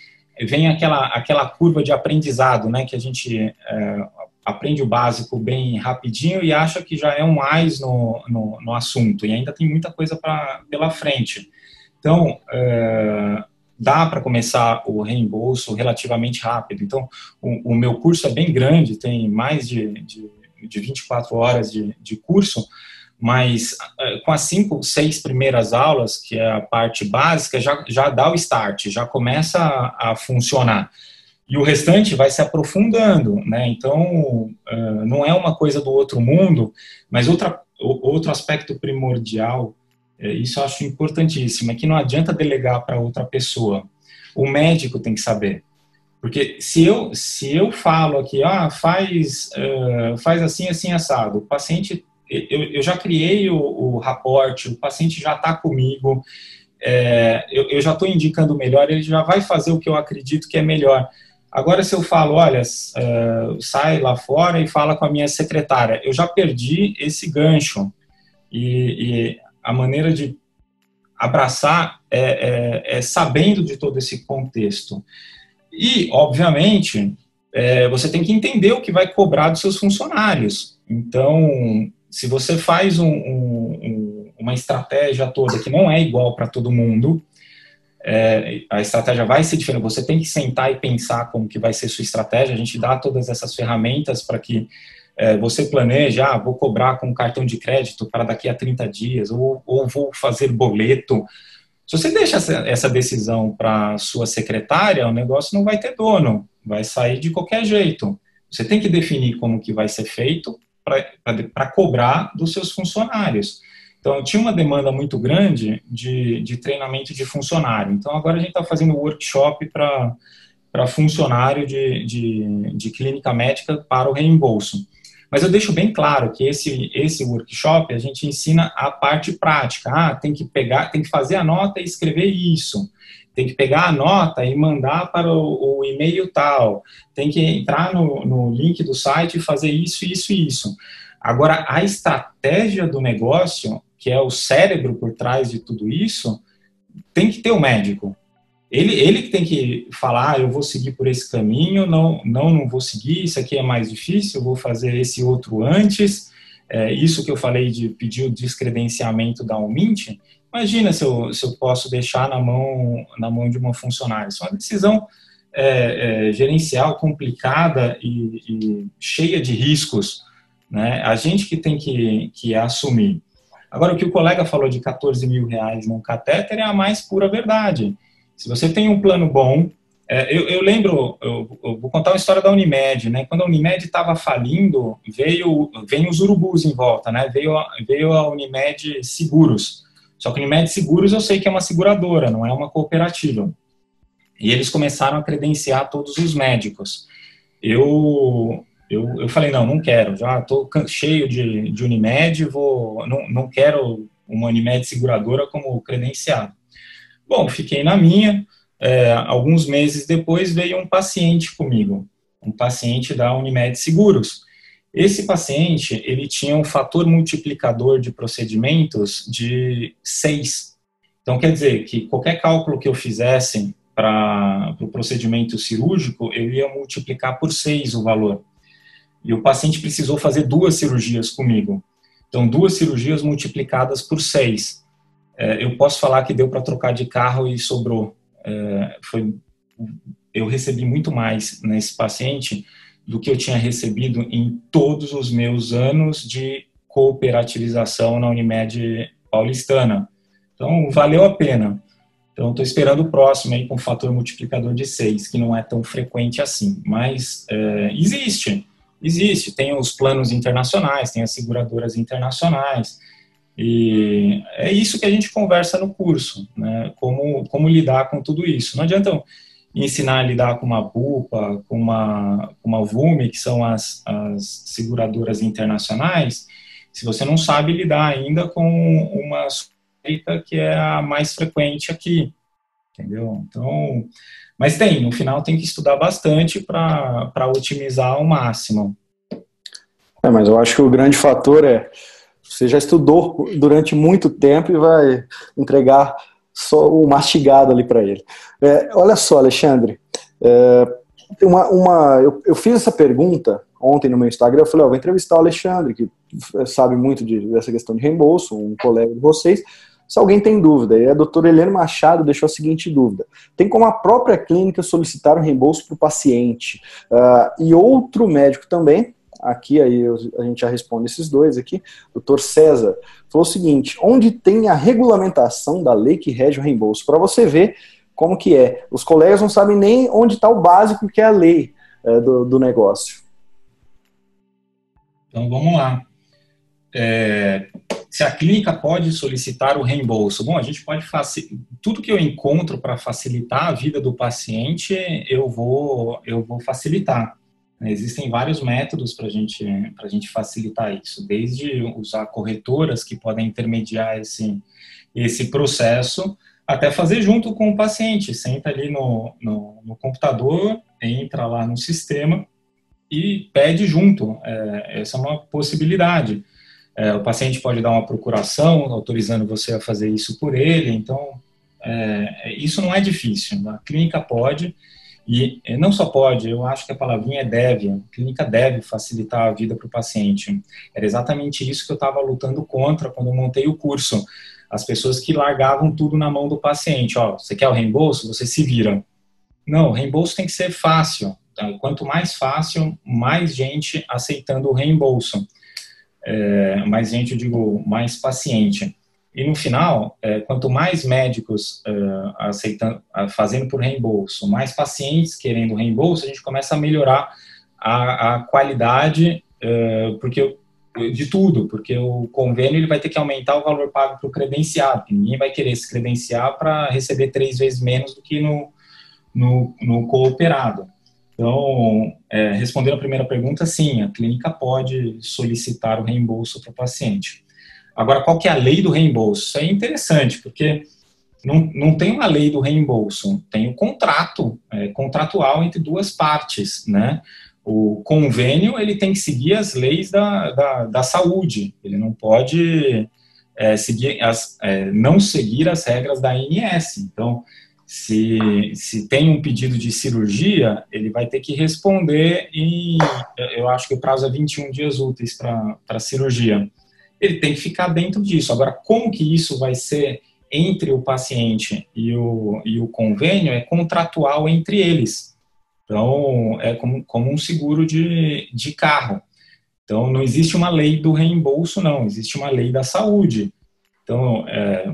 vem aquela, aquela curva de aprendizado, né, que a gente é, aprende o básico bem rapidinho e acha que já é um mais no, no, no assunto, e ainda tem muita coisa pra, pela frente. Então, é, dá para começar o reembolso relativamente rápido. Então, o, o, meu curso é bem grande, tem mais de, de, de 24 horas de, de curso, mas eh, com as cinco, seis primeiras aulas, que é a parte básica, já, já dá o start, já começa a, a funcionar. E o restante vai se aprofundando, né? Então, uh, não é uma coisa do outro mundo, mas outra, outro aspecto primordial é, isso eu acho importantíssimo, é que não adianta delegar para outra pessoa. O médico tem que saber. Porque se eu, se eu falo aqui, ah, faz, uh, faz assim, assim, assado, o paciente, eu, eu já criei o, o raporte, o paciente já está comigo, é, eu, eu, já estou indicando melhor, ele já vai fazer o que eu acredito que é melhor. Agora, se eu falo, olha, uh, sai lá fora e fala com a minha secretária, eu já perdi esse gancho. E, e a maneira de abraçar é, é, é, sabendo de todo esse contexto. E, obviamente, é, você tem que entender o que vai cobrar dos seus funcionários. Então, se você faz um, um, uma estratégia toda que não é igual para todo mundo, é, a estratégia vai ser diferente. Você tem que sentar e pensar como que vai ser sua estratégia. A gente dá todas essas ferramentas para que é, você planeja, ah, vou cobrar com cartão de crédito para daqui a 30 dias, ou, ou vou fazer boleto. Se você deixa essa, essa decisão para sua secretária, o negócio não vai ter dono, vai sair de qualquer jeito. Você tem que definir como que vai ser feito para cobrar dos seus funcionários. Então, tinha uma demanda muito grande de, de treinamento de funcionário. Então, agora a gente está fazendo workshop para funcionário de, de, de clínica médica para o reembolso. Mas eu deixo bem claro que esse, esse workshop a gente ensina a parte prática. Ah, tem que pegar, tem que fazer a nota e escrever isso. Tem que pegar a nota e mandar para o, o e-mail tal. Tem que entrar no, no link do site e fazer isso, isso e isso. Agora, a estratégia do negócio, que é o cérebro por trás de tudo isso, tem que ter o um médico. Ele, ele que tem que falar, ah, eu vou seguir por esse caminho, não, não, não vou seguir, isso aqui é mais difícil, eu vou fazer esse outro antes. É, isso que eu falei de pedir o descredenciamento da Umint, imagina se eu, se eu posso deixar na mão, na mão de uma funcionária. Isso é uma decisão é, é, gerencial complicada e, e, cheia de riscos. Né? A gente que tem que, que assumir. Agora, o que o colega falou de 14 mil reais num catéter é a mais pura verdade. Se você tem um plano bom, é, eu, eu, lembro, eu, eu, vou contar uma história da Unimed, né? Quando a Unimed estava falindo, veio, veio os urubus em volta, né? Veio, veio a Unimed Seguros. Só que a Unimed Seguros eu sei que é uma seguradora, não é uma cooperativa. E eles começaram a credenciar todos os médicos. Eu, eu, eu falei, não, não quero, já estou cheio de, de Unimed, vou, não, não quero uma Unimed seguradora como credenciado. Bom, fiquei na minha. É, alguns meses depois veio um paciente comigo, um paciente da Unimed Seguros. Esse paciente, ele tinha um fator multiplicador de procedimentos de 6. Então, quer dizer que qualquer cálculo que eu fizesse para o pro procedimento cirúrgico, eu ia multiplicar por 6 o valor. E o paciente precisou fazer duas cirurgias comigo. Então, duas cirurgias multiplicadas por 6 é, eu posso falar que deu para trocar de carro e sobrou. É, foi, eu recebi muito mais nesse paciente do que eu tinha recebido em todos os meus anos de cooperativização na Unimed paulistana. Então, valeu a pena. Então, estou esperando o próximo aí com fator multiplicador de 6, que não é tão frequente assim. Mas é, existe, existe. Tem os planos internacionais, tem as seguradoras internacionais. E é isso que a gente conversa no curso, né? Como, como lidar com tudo isso. Não adianta ensinar a lidar com uma BUPA, com uma, com uma VUME, que são as, as seguradoras internacionais, se você não sabe lidar ainda com uma suspeita que é a mais frequente aqui, entendeu? Então, mas tem, no final tem que estudar bastante para otimizar ao máximo. É, mas eu acho que o grande fator é você já estudou durante muito tempo e vai entregar só o mastigado ali para ele. É, olha só, Alexandre, é, uma, uma, eu, eu, fiz essa pergunta ontem no meu Instagram, eu falei, ó, vou entrevistar o Alexandre, que sabe muito de, dessa questão de reembolso, um colega de vocês, se alguém tem dúvida, e a doutora Helena Machado deixou a seguinte dúvida: tem como a própria clínica solicitar um reembolso para o paciente? Uh, e outro médico também aqui aí a gente já responde esses dois aqui. O doutor César falou o seguinte: onde tem a regulamentação da lei que rege o reembolso? Para você ver como que é. Os colegas não sabem nem onde está o básico que é a lei é, do, do negócio. Então vamos lá. É, se a clínica pode solicitar o reembolso. Bom, a gente pode fazer tudo que eu encontro para facilitar a vida do paciente, eu vou eu vou facilitar. Existem vários métodos para gente, a gente facilitar isso, desde usar corretoras que podem intermediar esse, esse processo, até fazer junto com o paciente. Senta ali no, no, no computador, entra lá no sistema e pede junto. É, essa é uma possibilidade. É, o paciente pode dar uma procuração, autorizando você a fazer isso por ele. Então, é, isso não é difícil. A clínica pode, e não só pode, eu acho que a palavrinha é deve. A clínica deve facilitar a vida para o paciente. Era exatamente isso que eu estava lutando contra quando eu montei o curso. As pessoas que largavam tudo na mão do paciente. Ó, você quer o reembolso? Você se vira. Não, o reembolso tem que ser fácil. Quanto mais fácil, mais gente aceitando o reembolso é, mais gente, eu digo, mais paciente. E no final, é, quanto mais médicos é, aceitando, fazendo por reembolso, mais pacientes querendo reembolso, a gente começa a melhorar a, a qualidade, é, porque de tudo, porque o convênio ele vai ter que aumentar o valor pago para o credenciado, ninguém vai querer se credenciar para receber três vezes menos do que no, no, no cooperado. Então, é, respondendo a primeira pergunta, sim, a clínica pode solicitar o reembolso para o paciente. Agora, qual que é a lei do reembolso? Isso é interessante, porque não, não tem uma lei do reembolso, tem o contrato, é, contratual entre duas partes, né? O convênio, ele tem que seguir as leis da, da, da saúde, ele não pode é, seguir as, é, não seguir as regras da ANS. Então, se, se tem um pedido de cirurgia, ele vai ter que responder e eu acho que o prazo é 21 dias úteis para a cirurgia. Ele tem que ficar dentro disso. Agora, como que isso vai ser entre o paciente e o, e o convênio é contratual entre eles. Então, é como, como um seguro de, de carro. Então, não existe uma lei do reembolso, não, existe uma lei da saúde. Então, é,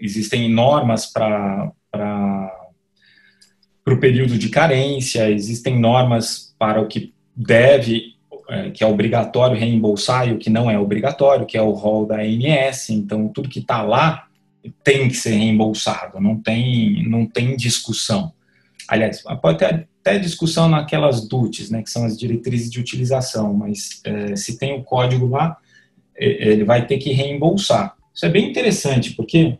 existem normas para para o período de carência, existem normas para o que deve, é, que é obrigatório reembolsar e o que não é obrigatório, que é o rol da ANS, então tudo que está lá tem que ser reembolsado, não tem, não tem discussão. Aliás, pode ter até discussão naquelas DUTs, né, que são as diretrizes de utilização, mas é, se tem o código lá, ele vai ter que reembolsar. Isso é bem interessante, porque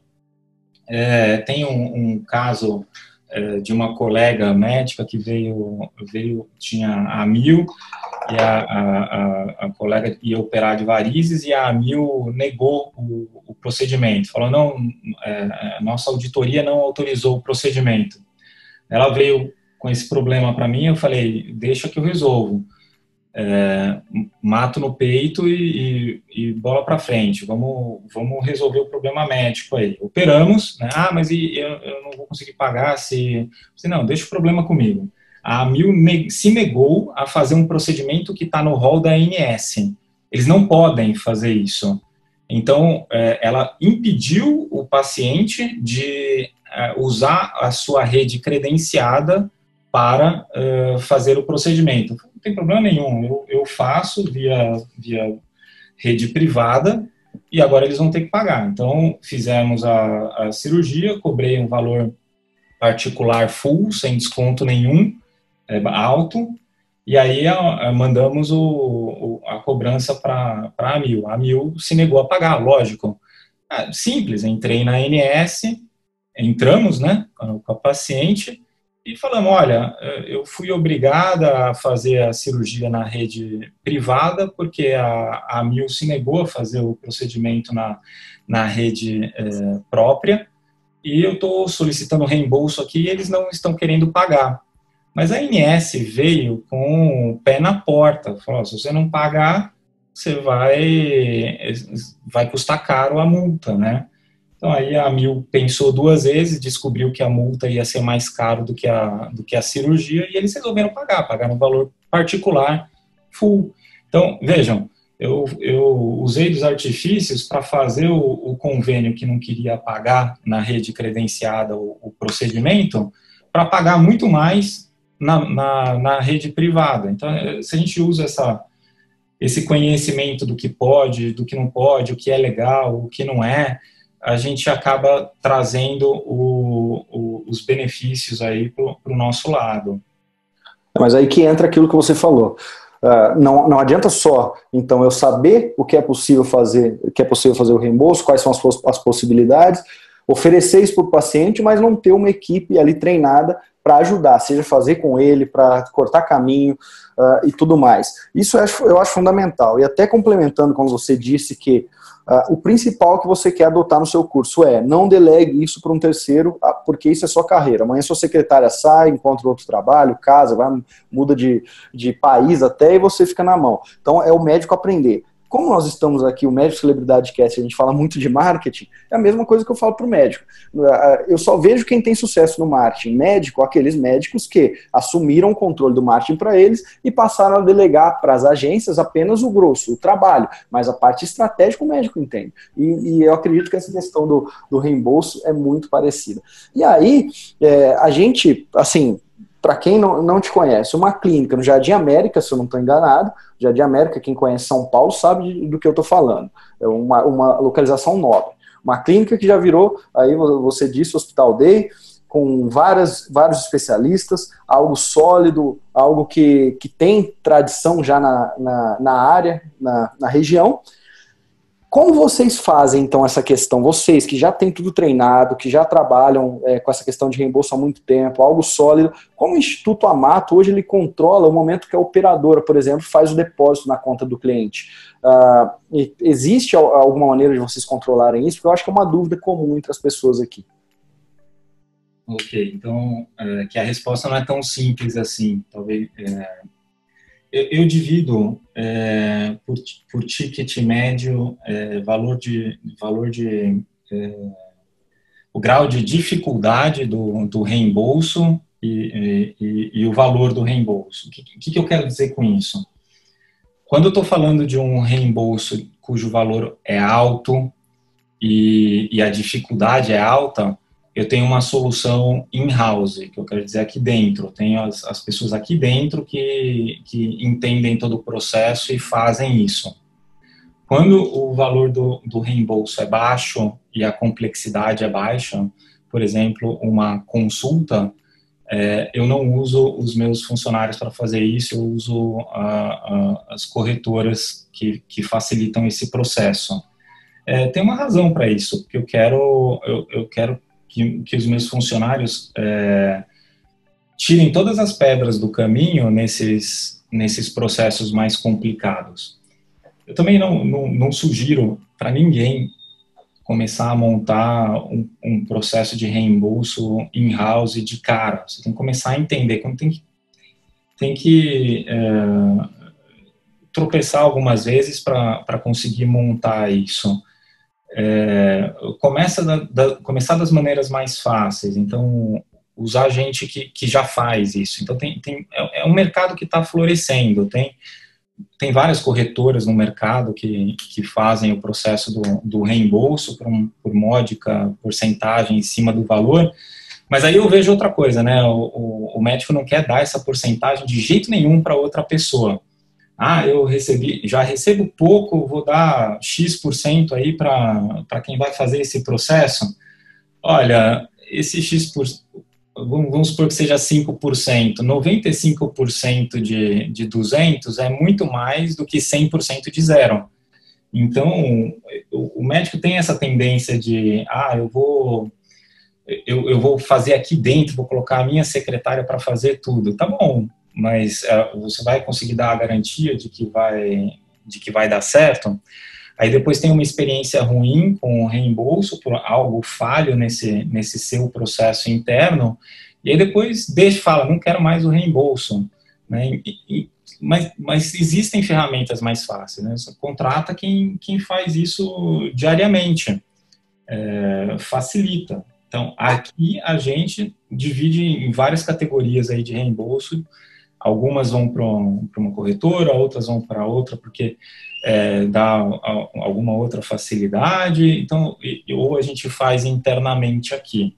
é, tem um, um caso é, de uma colega médica que veio, veio tinha a Mil e a, a, a, colega ia operar de varizes e a Mil negou o, o procedimento, falou, não, é, nossa auditoria não autorizou o procedimento. Ela veio com esse problema para mim, eu falei, deixa que eu resolvo é, mato no peito e, e, e bola para frente, vamos, vamos resolver o problema médico aí. Operamos, né? ah, mas eu, eu, não vou conseguir pagar se... se não, deixa o problema comigo. A Mil se negou a fazer um procedimento que está no rol da ANS. Eles não podem fazer isso. Então, é, ela impediu o paciente de é, usar a sua rede credenciada para uh, fazer o procedimento. Não tem problema nenhum, eu, eu faço via, via rede privada e agora eles vão ter que pagar. Então, fizemos a, a cirurgia, cobrei um valor particular full, sem desconto nenhum, é, alto, e aí a, a, mandamos o, o, a cobrança para a Mil. A Mil se negou a pagar, lógico. É, simples, entrei na ANS, entramos né, com a paciente, e falamos, olha, eh, eu fui obrigada a fazer a cirurgia na rede privada porque a, a Mil se negou a fazer o procedimento na, na rede é, própria e eu estou solicitando reembolso aqui e eles não estão querendo pagar. Mas a INS veio com o pé na porta, falou, se você não pagar, você vai, vai custar caro a multa, né? Então aí a Mil pensou duas vezes, descobriu que a multa ia ser mais caro do que a, do que a cirurgia e eles resolveram pagar, pagaram um valor particular full. Então, vejam, eu, eu usei dos artifícios para fazer o, o, convênio que não queria pagar na rede credenciada o, o procedimento, para pagar muito mais na, na, na, rede privada. Então, se a gente usa essa, esse conhecimento do que pode, do que não pode, o que é legal, o que não é, a gente acaba trazendo o, o, os benefícios aí para o nosso lado. Mas aí que entra aquilo que você falou. Uh, não, não adianta só, então, eu saber o que é possível fazer, o que é possível fazer o reembolso, quais são as, as possibilidades, oferecer isso para o paciente, mas não ter uma equipe ali treinada para ajudar, seja fazer com ele, para cortar caminho uh, e tudo mais. Isso eu acho, eu acho fundamental. E até complementando, como você disse, que uh, o principal que você quer adotar no seu curso é não delegue isso para um terceiro, uh, porque isso é sua carreira. Amanhã sua secretária sai, encontra outro trabalho, casa, vai, muda de, de país até e você fica na mão. Então é o médico aprender como nós estamos aqui, o Médico Celebridade Cast, a gente fala muito de marketing, é a mesma coisa que eu falo para o médico. Eu só vejo quem tem sucesso no marketing médico, aqueles médicos que assumiram o controle do marketing para eles e passaram a delegar para as agências apenas o grosso, o trabalho, mas a parte estratégica o médico entende. E, e eu acredito que essa questão do, do reembolso é muito parecida. E aí, é, a gente, assim, para quem não, não te conhece, uma clínica no Jardim América, se eu não estou enganado, Jardim América, quem conhece São Paulo sabe do que eu estou falando. É uma, uma localização nobre. Uma clínica que já virou, aí você disse, Hospital Day, com várias, vários especialistas, algo sólido, algo que, que tem tradição já na, na, na área, na, na região, como vocês fazem, então, essa questão? Vocês que já têm tudo treinado, que já trabalham é, com essa questão de reembolso há muito tempo, algo sólido, como o Instituto Amato hoje ele controla o momento que a operadora, por exemplo, faz o depósito na conta do cliente? Uh, existe alguma maneira de vocês controlarem isso? Porque eu acho que é uma dúvida comum entre as pessoas aqui. Ok, então, é, que a resposta não é tão simples assim. Talvez é, eu, divido é, por, por ticket médio, é, valor de, valor de é, o grau de dificuldade do, do reembolso e, e, e, o valor do reembolso. O que, que, eu quero dizer com isso? Quando eu estou falando de um reembolso cujo valor é alto e, e a dificuldade é alta, eu tenho uma solução in-house, que eu quero dizer aqui dentro. Eu tenho as, as pessoas aqui dentro que, que entendem todo o processo e fazem isso. Quando o valor do, do reembolso é baixo e a complexidade é baixa, por exemplo, uma consulta, é, eu não uso os meus funcionários para fazer isso, eu uso a, a, as corretoras que, que facilitam esse processo. É, tem uma razão para isso, porque eu quero, eu, eu quero que, que os meus funcionários é, tirem todas as pedras do caminho nesses, nesses processos mais complicados. Eu também não, não, não sugiro para ninguém começar a montar um, um processo de reembolso in-house de cara. Você tem que começar a entender, como tem que, tem que é, tropeçar algumas vezes para conseguir montar isso é, começa da, da, começar das maneiras mais fáceis. Então, usar gente que, que já faz isso. Então, tem, tem, é, é um mercado que está florescendo. Tem, tem várias corretoras no mercado que, que fazem o processo do, do reembolso por, um, por módica porcentagem em cima do valor. Mas aí eu vejo outra coisa, né? O, o, o médico não quer dar essa porcentagem de jeito nenhum para outra pessoa ah, eu recebi, já recebo pouco, vou dar X% aí para quem vai fazer esse processo. Olha, esse X%, por, vamos supor que seja 5%, 95% de, de 200 é muito mais do que 100% de zero. Então, o, o médico tem essa tendência de, ah, eu vou eu, eu vou fazer aqui dentro, vou colocar a minha secretária para fazer tudo. Tá bom, mas uh, você vai conseguir dar a garantia de que vai de que vai dar certo. Aí depois tem uma experiência ruim com o reembolso por algo falho nesse nesse seu processo interno e aí depois deixa fala não quero mais o reembolso, né? E, e, mas, mas existem ferramentas mais fáceis, né? Você contrata quem, quem faz isso diariamente, é, facilita. Então, aqui a gente divide em várias categorias aí de reembolso, Algumas vão para uma corretora, outras vão para outra porque é, dá alguma outra facilidade. Então, ou a gente faz internamente aqui.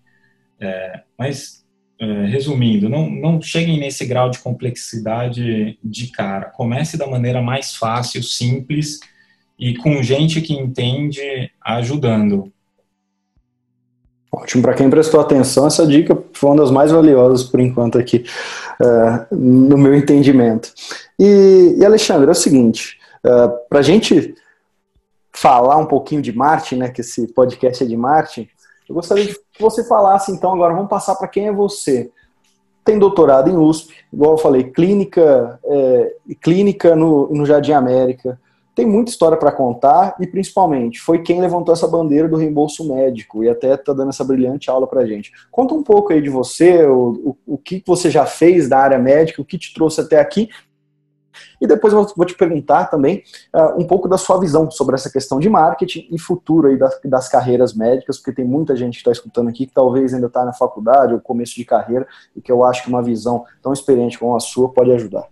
É, mas é, resumindo, não, não cheguem nesse grau de complexidade de cara. Comece da maneira mais fácil, simples e com gente que entende ajudando. Ótimo, para quem prestou atenção, essa dica foi uma das mais valiosas por enquanto aqui, uh, no meu entendimento. E, e Alexandre, é o seguinte, uh, é, para a gente falar um pouquinho de marketing, né, que esse podcast é de marketing, eu gostaria que você falasse então agora, vamos passar para quem é você. Tem doutorado em USP, igual eu falei, clínica, é, clínica no, no Jardim América, tem muita história para contar e principalmente foi quem levantou essa bandeira do reembolso médico e até está dando essa brilhante aula para gente. Conta um pouco aí de você, o, o, o que você já fez da área médica, o que te trouxe até aqui e depois eu vou te perguntar também uh, um pouco da sua visão sobre essa questão de marketing e futuro aí das, das carreiras médicas, porque tem muita gente que está escutando aqui que talvez ainda está na faculdade ou começo de carreira e que eu acho que uma visão tão experiente como a sua pode ajudar.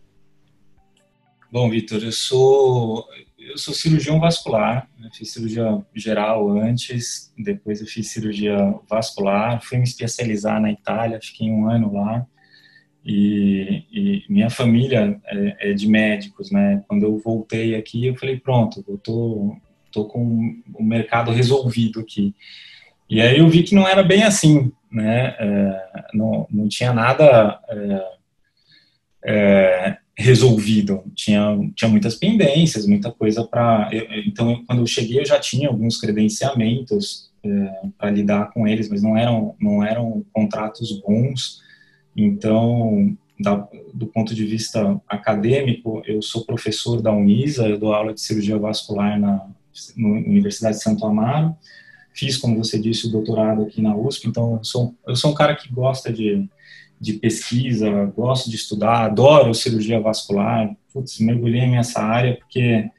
Bom, Vitor, eu sou eu sou cirurgião vascular, né? fiz cirurgia geral antes, depois eu fiz cirurgia vascular, fui me especializar na Itália, fiquei um ano lá. E, e minha família é, é, de médicos, né? Quando eu voltei aqui, eu falei, pronto, eu tô, tô com o mercado resolvido aqui. E aí eu vi que não era bem assim, né? É, não, não tinha nada é, é resolvido. Tinha, tinha muitas pendências, muita coisa para. Então, quando eu cheguei, eu já tinha alguns credenciamentos é, para lidar com eles, mas não eram, não eram contratos bons. Então, da, do ponto de vista acadêmico, eu sou professor da Unisa, eu dou aula de cirurgia vascular na, na Universidade de Santo Amaro. Fiz, como você disse, o doutorado aqui na USP, então eu sou, eu sou um cara que gosta de, de pesquisa, gosto de estudar, adoro cirurgia vascular. Putz, mergulhei nessa área porque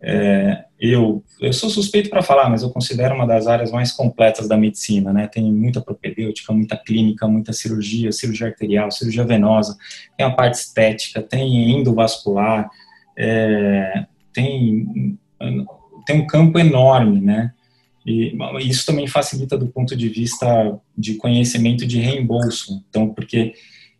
é, eu, eu sou suspeito para falar, mas eu considero uma das áreas mais completas da medicina, né? Tem muita propedêutica, muita clínica, muita cirurgia, cirurgia arterial, cirurgia venosa, tem a parte estética, tem endovascular, é, tem, tem um campo enorme, né? E isso também facilita do ponto de vista de conhecimento de reembolso. Então, porque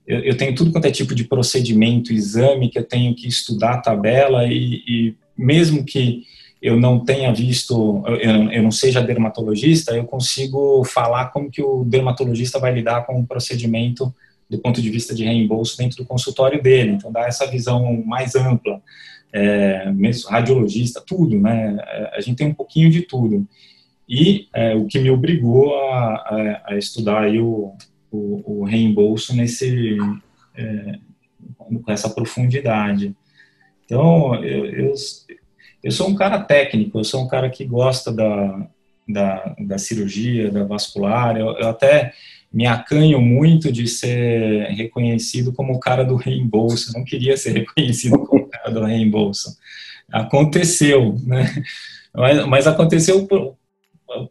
eu, eu tenho tudo quanto é tipo de procedimento, exame que eu tenho que estudar a tabela e, e mesmo que eu não tenha visto, eu, eu não seja dermatologista, eu consigo falar como que o dermatologista vai lidar com o procedimento do ponto de vista de reembolso dentro do consultório dele. Então, dá essa visão mais ampla. É, mesmo radiologista, tudo, né? É, a gente tem um pouquinho de tudo. E é, o que me obrigou a, a, a estudar o, o, o reembolso nesse, é, com essa profundidade. Então, eu, eu, eu, sou um cara técnico, eu sou um cara que gosta da, da, da cirurgia, da vascular, eu, eu, até me acanho muito de ser reconhecido como o cara do reembolso, não queria ser reconhecido como o cara do reembolso. Aconteceu, né? Mas, mas aconteceu por,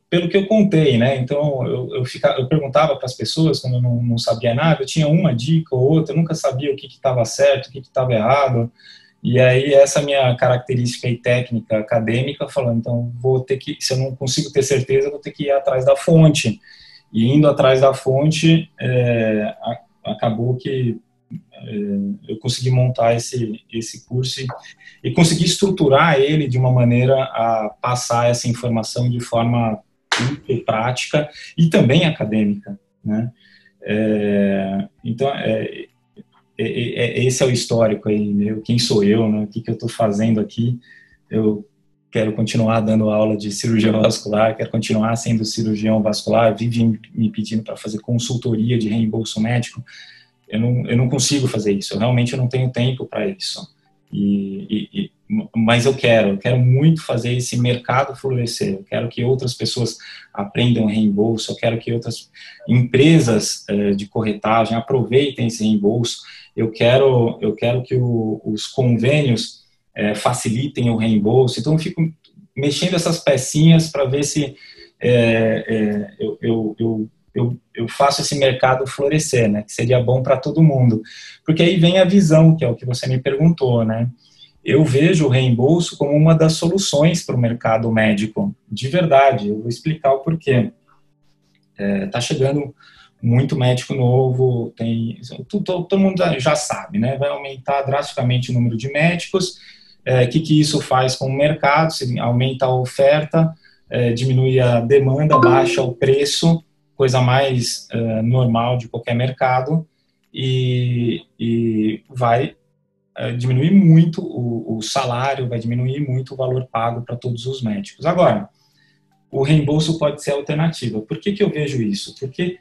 pelo que eu contei, né? Então eu, eu, ficava, eu perguntava para as pessoas quando eu não, não, sabia nada, eu tinha uma dica ou outra, eu nunca sabia o que estava certo, o que estava errado. E aí essa minha característica e técnica acadêmica falando, então vou ter que, se eu não consigo ter certeza, vou ter que ir atrás da fonte. E indo atrás da fonte, é, acabou que eu consegui montar esse esse curso e, e consegui estruturar ele de uma maneira a passar essa informação de forma prática e também acadêmica, né? É, então, é, é, é, esse é o histórico aí, meu, quem sou eu, né? o que, que eu estou fazendo aqui. Eu quero continuar dando aula de cirurgia vascular, quero continuar sendo cirurgião vascular, vive me pedindo para fazer consultoria de reembolso médico. Eu não, eu não consigo fazer isso, eu realmente não tenho tempo para isso. E, e, e, mas eu quero, eu quero muito fazer esse mercado florescer, eu quero que outras pessoas aprendam reembolso, eu quero que outras empresas eh, de corretagem aproveitem esse reembolso, eu quero, eu quero que o, os convênios é, facilitem o reembolso. Então, eu fico mexendo essas pecinhas para ver se eu, eu, eu, eu, eu faço esse mercado florescer, né? Que seria bom para todo mundo. Porque aí vem a visão, que é o que você me perguntou, né? Eu vejo o reembolso como uma das soluções para o mercado médico, de verdade. Eu vou explicar o porquê. Está é, chegando muito médico novo, tem todo, todo mundo já sabe, né? Vai aumentar drasticamente o número de médicos. O é, que, que isso faz com o mercado? Se aumenta a oferta, é, diminui a demanda, baixa o preço, coisa mais é, normal de qualquer mercado, e, e vai é, diminuir muito o, o salário, vai diminuir muito o valor pago para todos os médicos. Agora, o reembolso pode ser alternativa. Por que, que eu vejo isso? Porque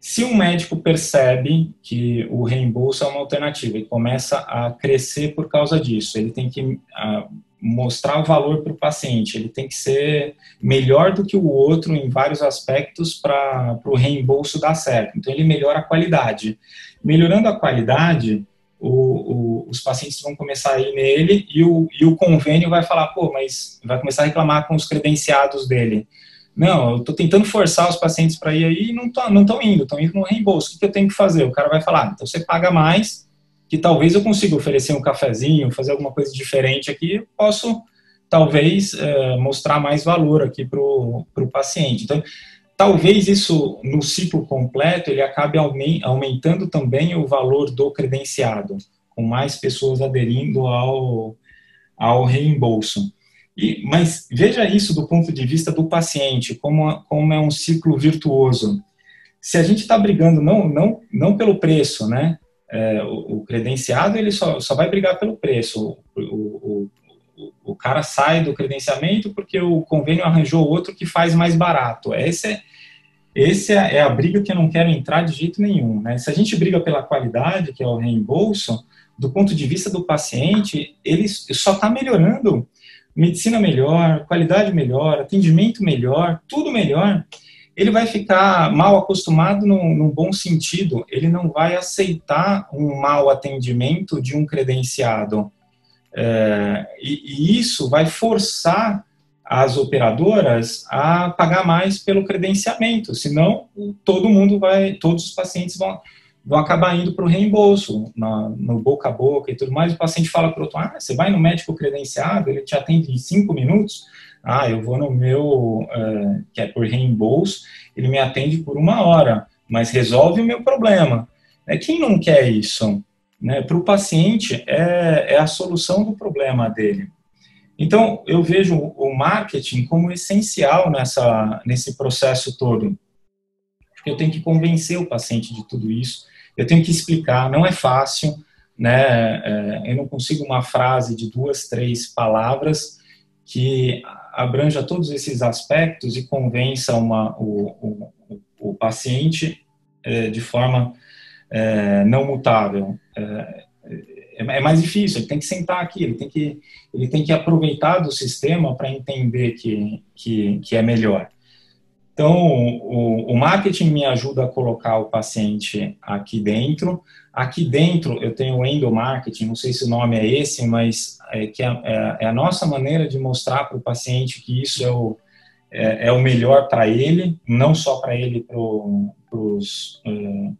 se um médico percebe que o reembolso é uma alternativa e começa a crescer por causa disso, ele tem que uh, mostrar o valor para o paciente, ele tem que ser melhor do que o outro em vários aspectos para o reembolso dar certo. Então, ele melhora a qualidade. Melhorando a qualidade, o, o, os pacientes vão começar a ir nele e o, e o convênio vai falar, pô, mas vai começar a reclamar com os credenciados dele não, eu estou tentando forçar os pacientes para ir aí e não estão não indo, estão indo no reembolso. O que, eu tenho que fazer? O cara vai falar, ah, então você paga mais, que talvez eu consiga oferecer um cafezinho, fazer alguma coisa diferente aqui, posso talvez é, mostrar mais valor aqui para o paciente. Então, talvez isso no ciclo completo ele acabe aumentando também o valor do credenciado, com mais pessoas aderindo ao, ao reembolso. E, mas veja isso do ponto de vista do paciente, como, como é um ciclo virtuoso. Se a gente está brigando não, não, não pelo preço, né? É, o, o, credenciado ele só, só vai brigar pelo preço. O, o, o, cara sai do credenciamento porque o convênio arranjou outro que faz mais barato. Esse é, esse é, é a briga que eu não quero entrar de jeito nenhum. Né? Se a gente briga pela qualidade, que é o reembolso, do ponto de vista do paciente, ele só está melhorando medicina melhor, qualidade melhor, atendimento melhor, tudo melhor, ele vai ficar mal acostumado num, bom sentido, ele não vai aceitar um mau atendimento de um credenciado. É, e, e, isso vai forçar as operadoras a pagar mais pelo credenciamento, senão todo mundo vai, todos os pacientes vão, vão acabar indo para o reembolso, na, no boca a boca e tudo mais. O paciente fala para o outro: ah, você vai no médico credenciado, ele te atende em cinco minutos. Ah, eu vou no meu, uh, que é por reembolso, ele me atende por uma hora, mas resolve o meu problema. É, quem não quer isso? Né? Para o paciente, é, é a solução do problema dele. Então, eu vejo o marketing como essencial nessa, nesse processo todo. Porque eu tenho que convencer o paciente de tudo isso eu tenho que explicar, não é fácil, né? É, eu não consigo uma frase de duas, três palavras que abranja todos esses aspectos e convença uma, o, o, o paciente é, de forma é, não mutável. É, é, mais difícil, ele tem que sentar aqui, ele tem que, ele tem que aproveitar do sistema para entender que, que, que é melhor. Então, o, o, marketing me ajuda a colocar o paciente aqui dentro. Aqui dentro eu tenho o endomarketing, não sei se o nome é esse, mas é, que é, é, é a nossa maneira de mostrar para o paciente que isso é o, é, é o melhor para ele, não só para ele, para os é,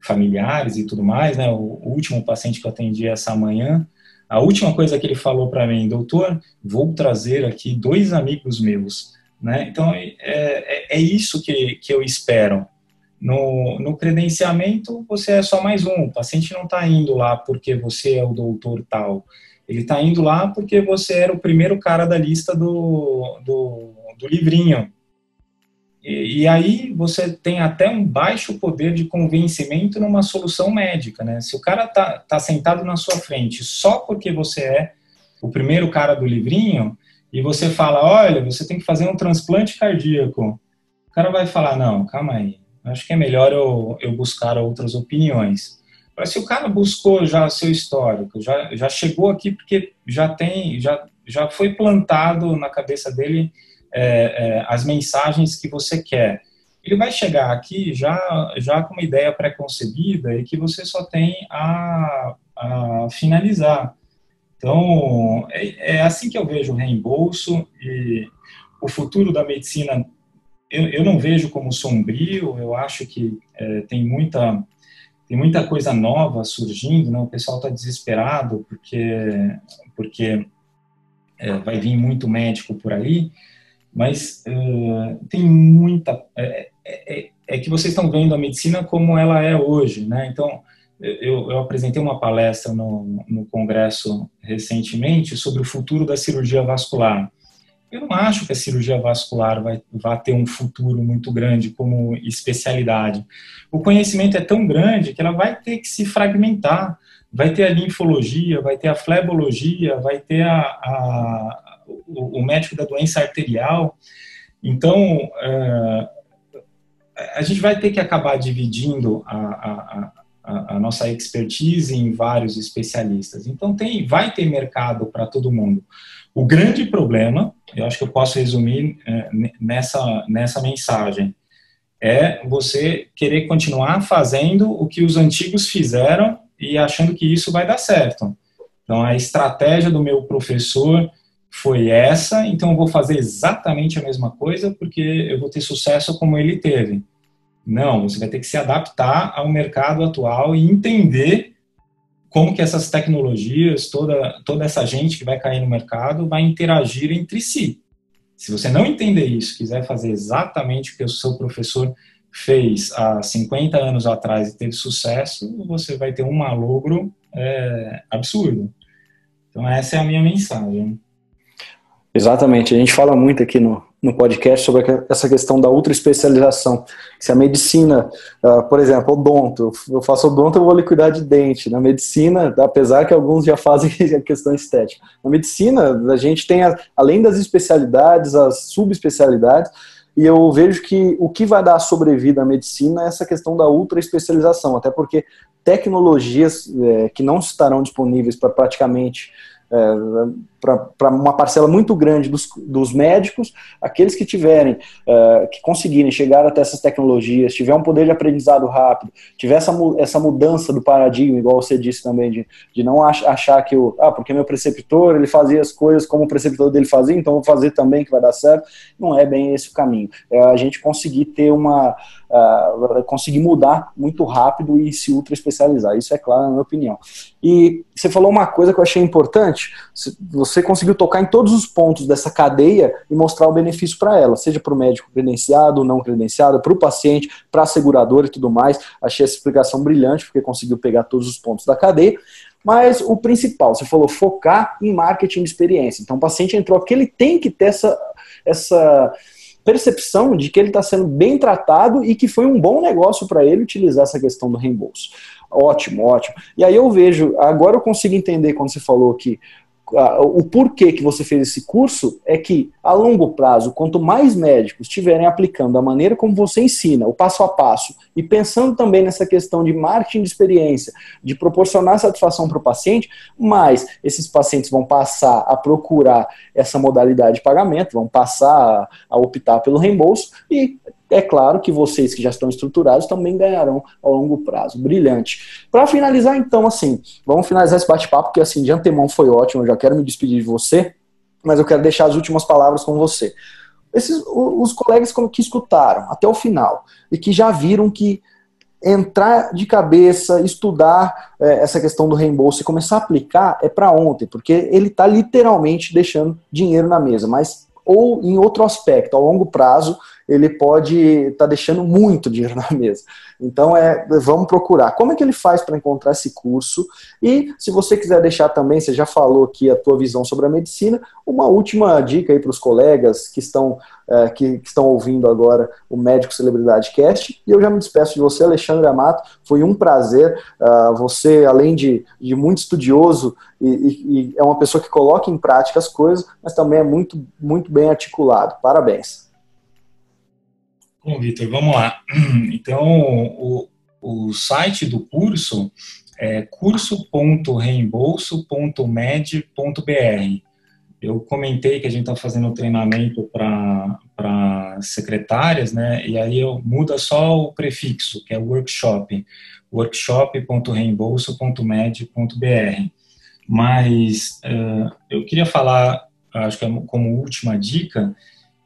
familiares e tudo mais. Né? O, o último paciente que eu atendi essa manhã, a última coisa que ele falou para mim, doutor, vou trazer aqui dois amigos meus né? Então, é, é, é, isso que, que eu espero. No, no credenciamento, você é só mais um. O paciente não está indo lá porque você é o doutor tal. Ele está indo lá porque você era o primeiro cara da lista do, do, do livrinho. E, e, aí você tem até um baixo poder de convencimento numa solução médica, né? Se o cara tá, tá sentado na sua frente só porque você é o primeiro cara do livrinho, e você fala, olha, você tem que fazer um transplante cardíaco, o cara vai falar, não, calma aí, acho que é melhor eu, eu buscar outras opiniões. Mas se o cara buscou já seu histórico, já, já chegou aqui porque já tem, já, já foi plantado na cabeça dele é, é, as mensagens que você quer. Ele vai chegar aqui já, já com uma ideia pré-concebida e que você só tem a, a finalizar. Então, é, é, assim que eu vejo o reembolso e o futuro da medicina. Eu, eu não vejo como sombrio, eu acho que é, tem muita tem muita coisa nova surgindo, né? o pessoal está desesperado porque, porque é, vai vir muito médico por aí, mas uh, tem muita. É, é, é, é que vocês estão vendo a medicina como ela é hoje, né? Então, eu, eu apresentei uma palestra no, no congresso recentemente sobre o futuro da cirurgia vascular. Eu não acho que a cirurgia vascular vai, vai ter um futuro muito grande como especialidade. O conhecimento é tão grande que ela vai ter que se fragmentar. Vai ter a linfologia, vai ter a flebologia, vai ter a, a o, o, médico da doença arterial. Então, uh, a gente vai ter que acabar dividindo a, a, a, a, nossa expertise em vários especialistas. Então, tem, vai ter mercado para todo mundo. O grande problema, eu acho que eu posso resumir é, nessa, nessa mensagem, é você querer continuar fazendo o que os antigos fizeram e achando que isso vai dar certo. Então, a estratégia do meu professor foi essa, então eu vou fazer exatamente a mesma coisa porque eu vou ter sucesso como ele teve. Não, você vai ter que se adaptar ao mercado atual e entender como que essas tecnologias, toda, toda essa gente que vai cair no mercado vai interagir entre si. Se você não entender isso, quiser fazer exatamente o que o seu professor fez há 50 anos atrás e teve sucesso, você vai ter um malogro é, absurdo. Então essa é a minha mensagem. Exatamente. A gente fala muito aqui no, no podcast sobre essa questão da ultra especialização. Se a medicina, uh, por exemplo, odonto, eu faço odonto, eu vou liquidar de dente. Na medicina, apesar que alguns já fazem a questão estética. Na medicina, a gente tem, além das especialidades, as subespecialidades, e eu vejo que o que vai dar sobrevida à medicina é essa questão da ultra especialização, até porque tecnologias é, que não estarão disponíveis para praticamente é, para uma parcela muito grande dos, dos médicos, aqueles que tiverem, é, que conseguirem chegar até essas tecnologias, tiver um poder de aprendizado rápido, tiver essa, essa mudança do paradigma, igual você disse também, de, de não achar que o, ah, porque meu preceptor, ele fazia as coisas como o preceptor dele fazia, então vou fazer também que vai dar certo, não é bem esse o caminho. É a gente conseguir ter uma, uh, conseguir mudar muito rápido e se ultra especializar, isso é claro na minha opinião. E você falou uma coisa que eu achei importante, você conseguiu tocar em todos os pontos dessa cadeia e mostrar o benefício para ela, seja para o médico credenciado, não credenciado, para o paciente, para a seguradora e tudo mais. Achei essa explicação brilhante, porque conseguiu pegar todos os pontos da cadeia. Mas o principal, você falou focar em marketing de experiência. Então o paciente entrou porque ele tem que ter essa, essa percepção de que ele está sendo bem tratado e que foi um bom negócio para ele utilizar essa questão do reembolso. Ótimo, ótimo. E aí eu vejo, agora eu consigo entender quando você falou que o porquê que você fez esse curso é que, a longo prazo, quanto mais médicos estiverem aplicando a maneira como você ensina, o passo a passo, e pensando também nessa questão de marketing de experiência, de proporcionar satisfação para o paciente, mais esses pacientes vão passar a procurar essa modalidade de pagamento, vão passar a optar pelo reembolso, e é claro que vocês que já estão estruturados também ganharão ao longo prazo. Brilhante. Para finalizar, então, assim, vamos finalizar esse bate-papo, que assim, de antemão foi ótimo, eu já quero me despedir de você, mas eu quero deixar as últimas palavras com você. Esses, os colegas que escutaram até o final e que já viram que entrar de cabeça, estudar é, essa questão do reembolso e começar a aplicar é para ontem, porque ele está literalmente deixando dinheiro na mesa, mas ou em outro aspecto, ao longo prazo, ele pode estar tá deixando muito dinheiro na mesa. Então, é, vamos procurar. Como é que ele faz para encontrar esse curso? E se você quiser deixar também, você já falou aqui a tua visão sobre a medicina, uma última dica aí para os colegas que estão, é, que, que, estão ouvindo agora o Médico Celebridade Cast. E eu já me despeço de você, Alexandre Amato. Foi um prazer. Uh, você, além de, de muito estudioso e, e, e é uma pessoa que coloca em prática as coisas, mas também é muito, muito bem articulado. Parabéns. Bom, Vitor, vamos lá. Então, o, o site do curso é curso.reembolso.med.br. Eu comentei que a gente está fazendo um treinamento para secretárias, né? E aí eu muda só o prefixo, que é workshop, workshop.reembolso.med.br. Mas uh, eu queria falar, acho que é como última dica,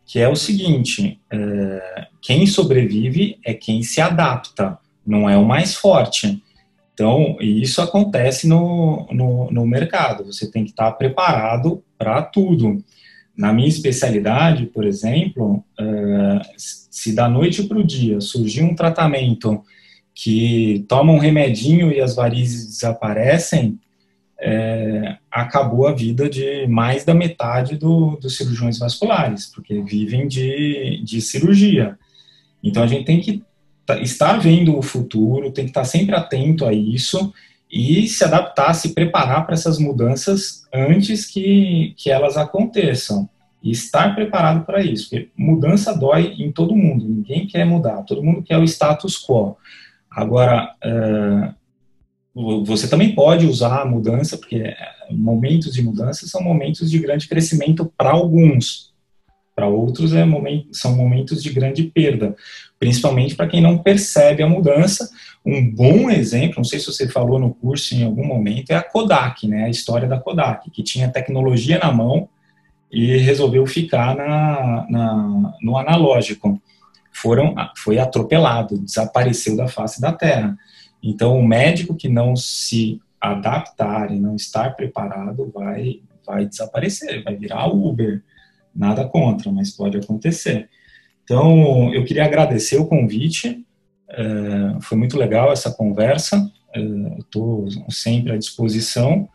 que é o seguinte: é, quem sobrevive é quem se adapta, não é o mais forte. Então, isso acontece no, no, no mercado, você tem que estar preparado para tudo. na minha especialidade, por exemplo, uh, se da noite para o dia surgir um tratamento que toma um remedinho e as varizes desaparecem, é, acabou a vida de mais da metade do, dos cirurgiões vasculares, porque vivem de, de cirurgia. Então a gente tem que estar vendo o futuro, tem que estar sempre atento a isso e se adaptar, se preparar para essas mudanças antes que, que elas aconteçam. E estar preparado para isso, porque mudança dói em todo mundo, ninguém quer mudar, todo mundo quer o status quo. Agora, uh, você também pode usar a mudança, porque momentos de mudança são momentos de grande crescimento para alguns, para outros é momento, são momentos de grande perda, principalmente para quem não percebe a mudança. Um bom exemplo, não sei se você falou no curso em algum momento, é a Kodak, né, a história da Kodak, que tinha tecnologia na mão e resolveu ficar na, na no analógico. Foram, foi atropelado, desapareceu da face da Terra. Então, o médico que não se adaptar e não estar preparado vai, vai desaparecer, vai virar Uber Nada contra, mas pode acontecer. Então, eu queria agradecer o convite, é, foi muito legal essa conversa, é, estou sempre à disposição.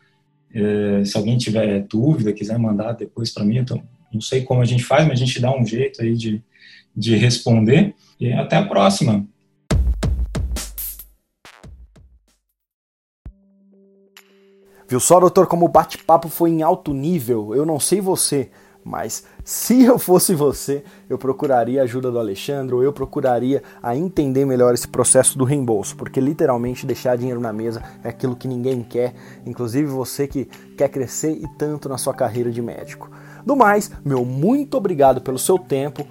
É, se alguém tiver dúvida, quiser mandar depois para mim, então, não sei como a gente faz, mas a gente dá um jeito aí de, de responder. E até a próxima. Viu só, doutor, como o bate-papo foi em alto nível? Eu não sei você, mas se eu fosse você, eu procuraria a ajuda do Alexandre, ou eu procuraria a entender melhor esse processo do reembolso, porque literalmente deixar dinheiro na mesa é aquilo que ninguém quer, inclusive você que quer crescer e tanto na sua carreira de médico. Do mais, meu muito obrigado pelo seu tempo.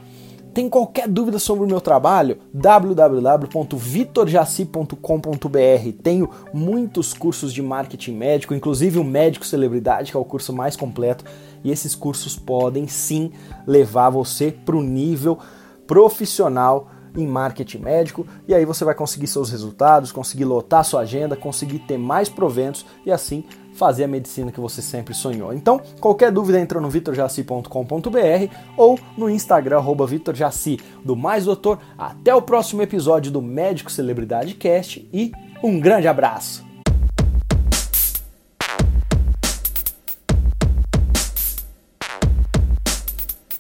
Tem qualquer dúvida sobre o meu trabalho? www.vitorjaci.com.br. Tenho muitos cursos de marketing médico, inclusive o Médico Celebridade, que é o curso mais completo, e esses cursos podem sim levar você para o nível profissional em marketing médico e aí você vai conseguir seus resultados, conseguir lotar sua agenda, conseguir ter mais proventos e assim fazer a medicina que você sempre sonhou. Então, qualquer dúvida entra no vitorjaci.com.br ou no Instagram vitorjaci. Do mais doutor, até o próximo episódio do Médico Celebridade Cast e um grande abraço.